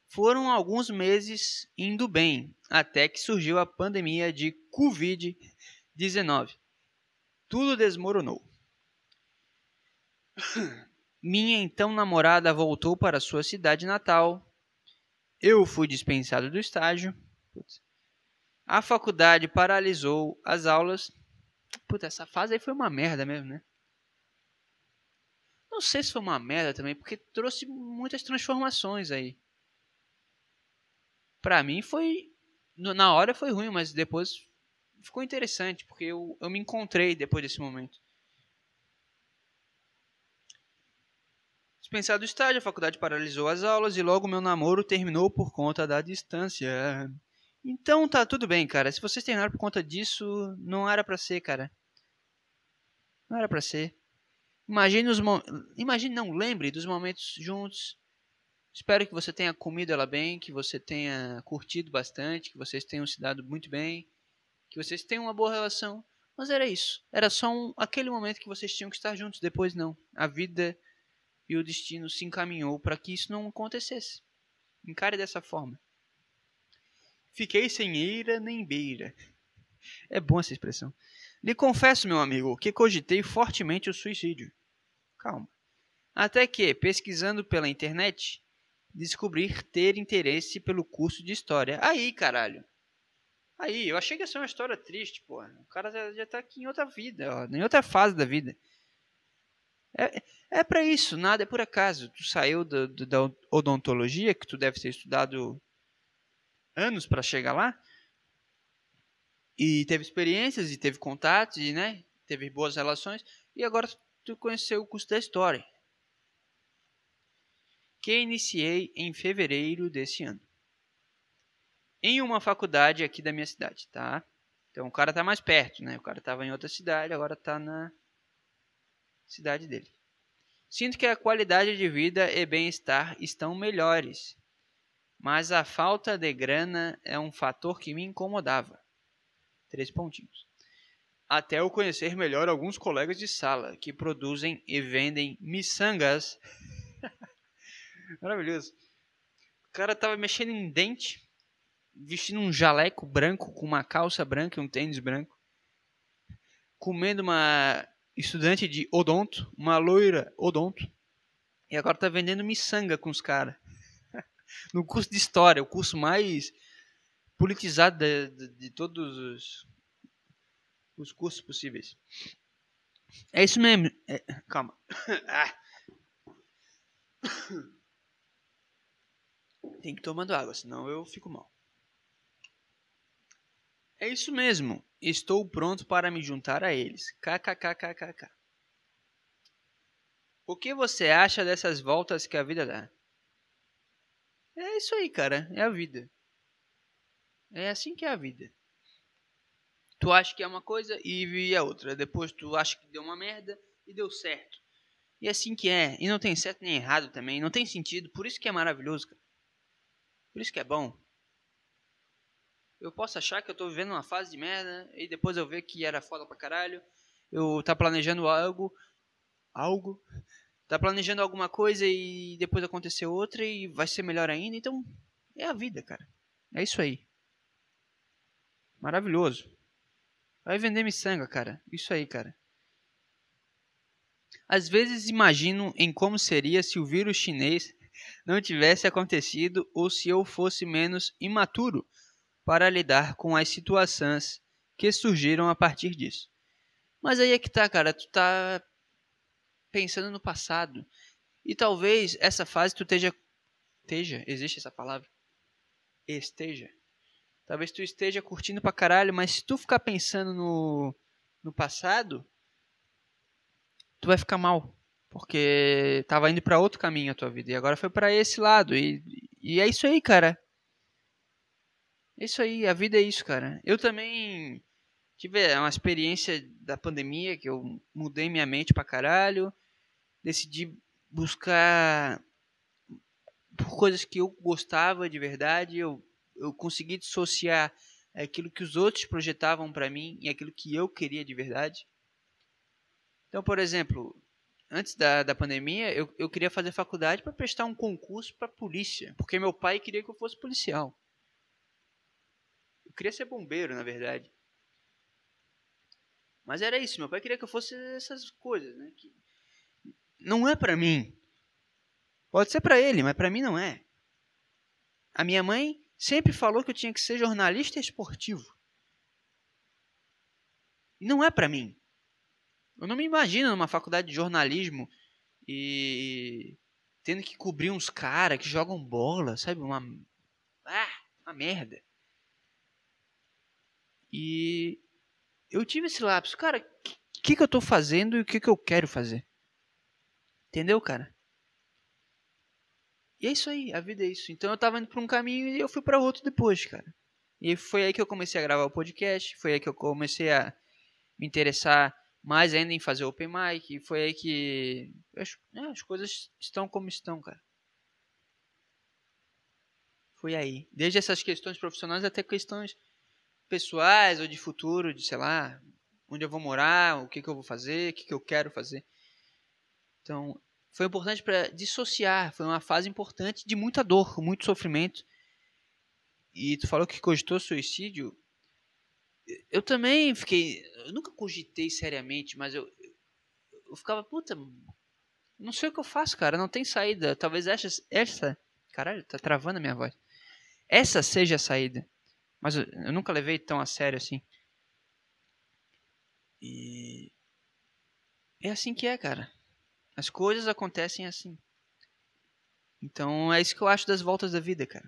Speaker 1: Foram alguns meses indo bem, até que surgiu a pandemia de Covid-19. Tudo desmoronou. Minha então namorada voltou para sua cidade natal. Eu fui dispensado do estágio. A faculdade paralisou as aulas Puta, essa fase aí foi uma merda mesmo, né? Não sei se foi uma merda também, porque trouxe muitas transformações aí. Pra mim foi. Na hora foi ruim, mas depois ficou interessante, porque eu, eu me encontrei depois desse momento. Dispensado do estágio, a faculdade paralisou as aulas e logo meu namoro terminou por conta da distância. Então tá tudo bem, cara. Se vocês terminaram por conta disso, não era para ser, cara. Não era para ser. Imagine os imagine não lembre dos momentos juntos. Espero que você tenha comido ela bem, que você tenha curtido bastante, que vocês tenham se dado muito bem, que vocês tenham uma boa relação. Mas era isso. Era só um, aquele momento que vocês tinham que estar juntos. Depois não. A vida e o destino se encaminhou para que isso não acontecesse. Encare dessa forma. Fiquei sem eira nem beira. É bom essa expressão. Lhe confesso, meu amigo, que cogitei fortemente o suicídio. Calma. Até que, pesquisando pela internet, descobri ter interesse pelo curso de história. Aí, caralho. Aí, eu achei que ia ser uma história triste, pô. O cara já, já tá aqui em outra vida, ó, em outra fase da vida. É, é para isso, nada é por acaso. Tu saiu da, da odontologia, que tu deve ter estudado anos para chegar lá, e teve experiências, e teve contatos, e né, teve boas relações, e agora tu conheceu o curso da história, que iniciei em fevereiro desse ano, em uma faculdade aqui da minha cidade, tá? Então o cara tá mais perto, né? O cara tava em outra cidade, agora tá na cidade dele. Sinto que a qualidade de vida e bem-estar estão melhores, mas a falta de grana é um fator que me incomodava. Três pontinhos. Até eu conhecer melhor alguns colegas de sala que produzem e vendem miçangas. Maravilhoso. O cara tava mexendo em dente, vestindo um jaleco branco com uma calça branca e um tênis branco, comendo uma estudante de odonto, uma loira odonto, e agora tá vendendo miçanga com os caras. no curso de história, o curso mais politizado de, de, de todos os, os cursos possíveis. É isso mesmo. É, calma. Ah. Tem que ir tomando água, senão eu fico mal. É isso mesmo. Estou pronto para me juntar a eles. KKKKKK. O que você acha dessas voltas que a vida dá? É isso aí, cara. É a vida. É assim que é a vida. Tu acha que é uma coisa e é outra. Depois tu acha que deu uma merda e deu certo. E assim que é. E não tem certo nem errado também. Não tem sentido. Por isso que é maravilhoso, cara. Por isso que é bom. Eu posso achar que eu tô vivendo uma fase de merda e depois eu ver que era foda pra caralho. Eu tá planejando algo, algo, tá planejando alguma coisa e depois aconteceu outra e vai ser melhor ainda. Então, é a vida, cara. É isso aí. Maravilhoso. Vai vender miçanga, cara. Isso aí, cara. Às vezes imagino em como seria se o vírus chinês não tivesse acontecido ou se eu fosse menos imaturo para lidar com as situações que surgiram a partir disso. Mas aí é que tá, cara, tu tá pensando no passado. E talvez essa fase tu esteja esteja, existe essa palavra? Esteja. Talvez tu esteja curtindo pra caralho, mas se tu ficar pensando no no passado, tu vai ficar mal, porque tava indo para outro caminho a tua vida e agora foi para esse lado e, e é isso aí, cara. É isso aí, a vida é isso, cara. Eu também tive uma experiência da pandemia que eu mudei minha mente pra caralho. Decidi buscar por coisas que eu gostava de verdade. Eu, eu consegui dissociar aquilo que os outros projetavam para mim e aquilo que eu queria de verdade. Então, por exemplo, antes da, da pandemia, eu, eu queria fazer faculdade para prestar um concurso para polícia, porque meu pai queria que eu fosse policial queria ser bombeiro, na verdade. Mas era isso, meu pai queria que eu fosse essas coisas, né? Que não é para mim. Pode ser para ele, mas para mim não é. A minha mãe sempre falou que eu tinha que ser jornalista esportivo. E não é para mim. Eu não me imagino numa faculdade de jornalismo e tendo que cobrir uns caras que jogam bola, sabe? Uma ah, uma merda. E eu tive esse lapso, cara, o que, que eu tô fazendo e o que, que eu quero fazer? Entendeu, cara? E é isso aí, a vida é isso. Então eu tava indo pra um caminho e eu fui para outro depois, cara. E foi aí que eu comecei a gravar o podcast, foi aí que eu comecei a me interessar mais ainda em fazer open mic, e foi aí que as, é, as coisas estão como estão, cara. Foi aí. Desde essas questões profissionais até questões pessoais ou de futuro, de sei lá, onde eu vou morar, o que, que eu vou fazer, o que, que eu quero fazer. Então, foi importante para dissociar, foi uma fase importante de muita dor, muito sofrimento. E tu falou que cogitou suicídio. Eu também fiquei, eu nunca cogitei seriamente, mas eu eu ficava, puta, não sei o que eu faço, cara, não tem saída. Talvez essa, essa, caralho, tá travando a minha voz. Essa seja a saída. Mas eu, nunca levei tão a sério assim. E. É assim que é, cara. As coisas acontecem assim. Então é isso que eu acho das voltas da vida, cara.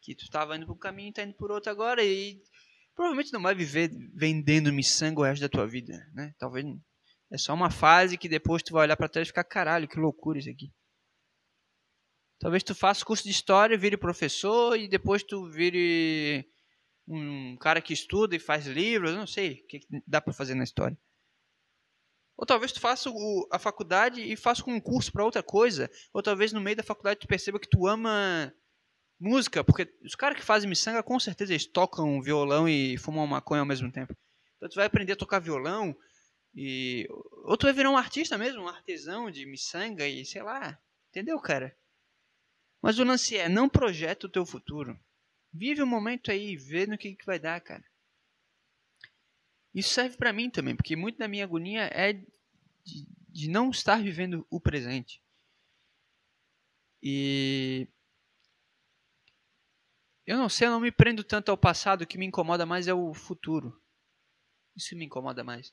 Speaker 1: Que tu tava indo por um caminho e tá indo por outro agora e provavelmente não vai viver vendendo miçanga o resto da tua vida, né? Talvez é só uma fase que depois tu vai olhar para trás e ficar caralho, que loucura isso aqui. Talvez tu faça curso de história, vire professor e depois tu vire um cara que estuda e faz livros, não sei o que dá para fazer na história. Ou talvez tu faça o, a faculdade e faça um curso para outra coisa. Ou talvez no meio da faculdade tu perceba que tu ama música, porque os caras que fazem miçanga com certeza eles tocam violão e fumam maconha ao mesmo tempo. Então tu vai aprender a tocar violão e ou tu vai virar um artista mesmo, um artesão de miçanga e sei lá, entendeu, cara? Mas o lance é, não projeta o teu futuro. Vive o momento aí, vê no que, que vai dar, cara. Isso serve para mim também, porque muito da minha agonia é de, de não estar vivendo o presente. E eu não sei, eu não me prendo tanto ao passado, o que me incomoda mais é o futuro. Isso me incomoda mais.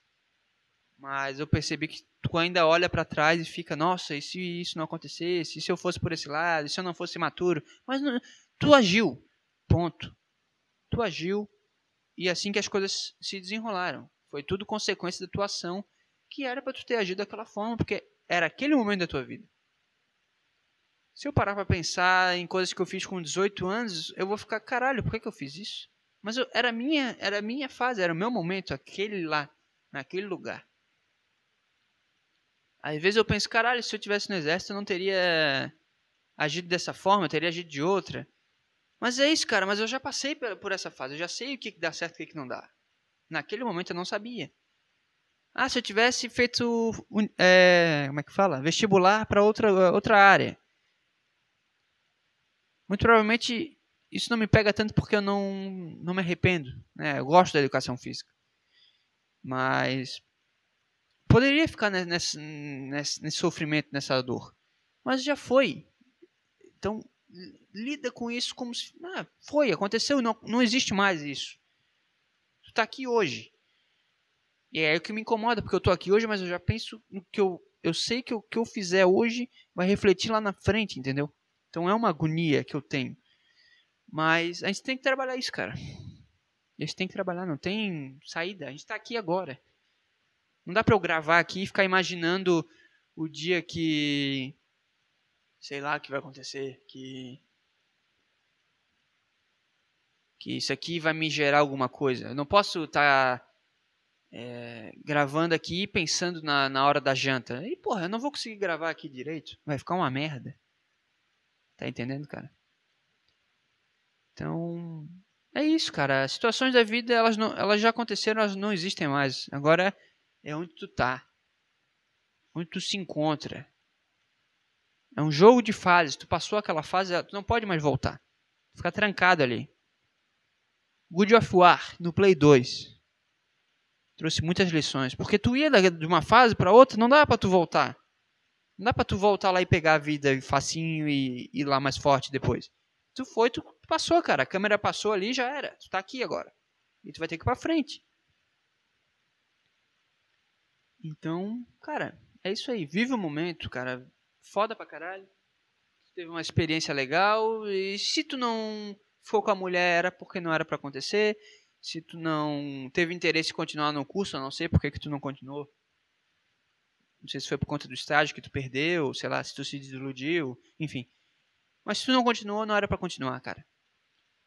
Speaker 1: Mas eu percebi que tu ainda olha para trás e fica, nossa, e se isso não acontecesse? E se eu fosse por esse lado? E se eu não fosse maturo? Mas não, tu agiu. Ponto. Tu agiu e assim que as coisas se desenrolaram. Foi tudo consequência da tua ação, que era para tu ter agido daquela forma, porque era aquele momento da tua vida. Se eu parar para pensar em coisas que eu fiz com 18 anos, eu vou ficar, caralho, por que, que eu fiz isso? Mas eu, era minha, era minha fase, era o meu momento, aquele lá, naquele lugar. Às vezes eu penso, caralho, se eu tivesse no exército eu não teria agido dessa forma, eu teria agido de outra. Mas é isso, cara. Mas eu já passei por essa fase. Eu já sei o que dá certo e o que não dá. Naquele momento eu não sabia. Ah, se eu tivesse feito. É, como é que fala? Vestibular para outra, outra área. Muito provavelmente isso não me pega tanto porque eu não, não me arrependo. Né? Eu gosto da educação física. Mas. Poderia ficar nesse, nesse, nesse sofrimento, nessa dor. Mas já foi. Então, lida com isso como se. Ah, foi, aconteceu, não, não existe mais isso. Tu tá aqui hoje. E é o que me incomoda, porque eu tô aqui hoje, mas eu já penso no que eu. Eu sei que o que eu fizer hoje vai refletir lá na frente, entendeu? Então é uma agonia que eu tenho. Mas a gente tem que trabalhar isso, cara. A gente tem que trabalhar, não tem saída. A gente tá aqui agora. Não dá pra eu gravar aqui e ficar imaginando o dia que sei lá que vai acontecer, que que isso aqui vai me gerar alguma coisa. Eu não posso estar tá, é, gravando aqui e pensando na, na hora da janta. E porra, eu não vou conseguir gravar aqui direito. Vai ficar uma merda. Tá entendendo, cara? Então, é isso, cara. As situações da vida, elas, não, elas já aconteceram, elas não existem mais. Agora é onde tu tá. Onde tu se encontra. É um jogo de fases. Tu passou aquela fase, tu não pode mais voltar. Fica trancado ali. Good of War no Play 2 trouxe muitas lições, porque tu ia de uma fase para outra, não dá para tu voltar. Não dá para tu voltar lá e pegar a vida facinho e ir lá mais forte depois. Tu foi, tu passou, cara. A câmera passou ali, já era. Tu tá aqui agora. E tu vai ter que ir para frente. Então, cara, é isso aí. Vive o momento, cara foda pra caralho. Teve uma experiência legal. E se tu não ficou com a mulher, era porque não era para acontecer. Se tu não teve interesse em continuar no curso, eu não sei porque que tu não continuou. Não sei se foi por conta do estágio que tu perdeu, sei lá, se tu se desiludiu, enfim. Mas se tu não continuou, não era para continuar, cara.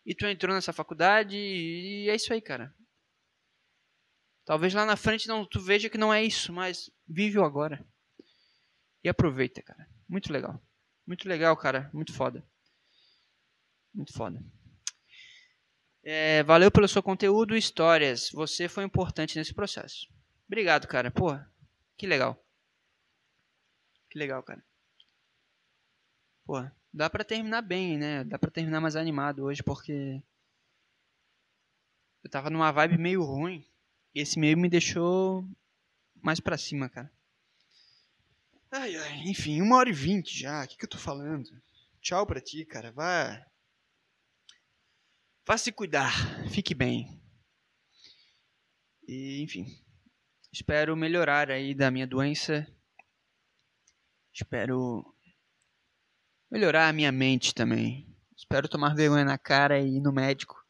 Speaker 1: E tu entrou nessa faculdade e é isso aí, cara. Talvez lá na frente não tu veja que não é isso, mas vive o agora. E aproveita, cara. Muito legal. Muito legal, cara. Muito foda. Muito foda. É, valeu pelo seu conteúdo e histórias. Você foi importante nesse processo. Obrigado, cara. Porra, que legal. Que legal, cara. Porra, dá pra terminar bem, né? Dá pra terminar mais animado hoje, porque... Eu tava numa vibe meio ruim. Esse meio me deixou mais pra cima, cara. Ai, ai, enfim, uma hora e vinte já. O que, que eu tô falando? Tchau pra ti, cara. Vá. Vá se cuidar. Fique bem. E, enfim. Espero melhorar aí da minha doença Espero melhorar a minha mente também. Espero tomar vergonha na cara e ir no médico,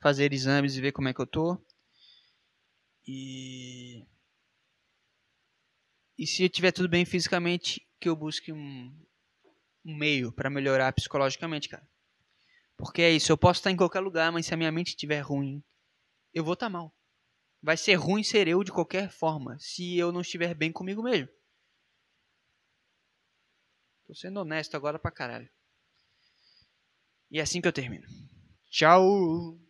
Speaker 1: fazer exames e ver como é que eu tô. E e se tiver tudo bem fisicamente, que eu busque um, um meio para melhorar psicologicamente, cara. Porque é isso, eu posso estar em qualquer lugar, mas se a minha mente estiver ruim, eu vou estar mal. Vai ser ruim ser eu de qualquer forma, se eu não estiver bem comigo mesmo. Tô sendo honesto agora pra caralho. E é assim que eu termino. Tchau!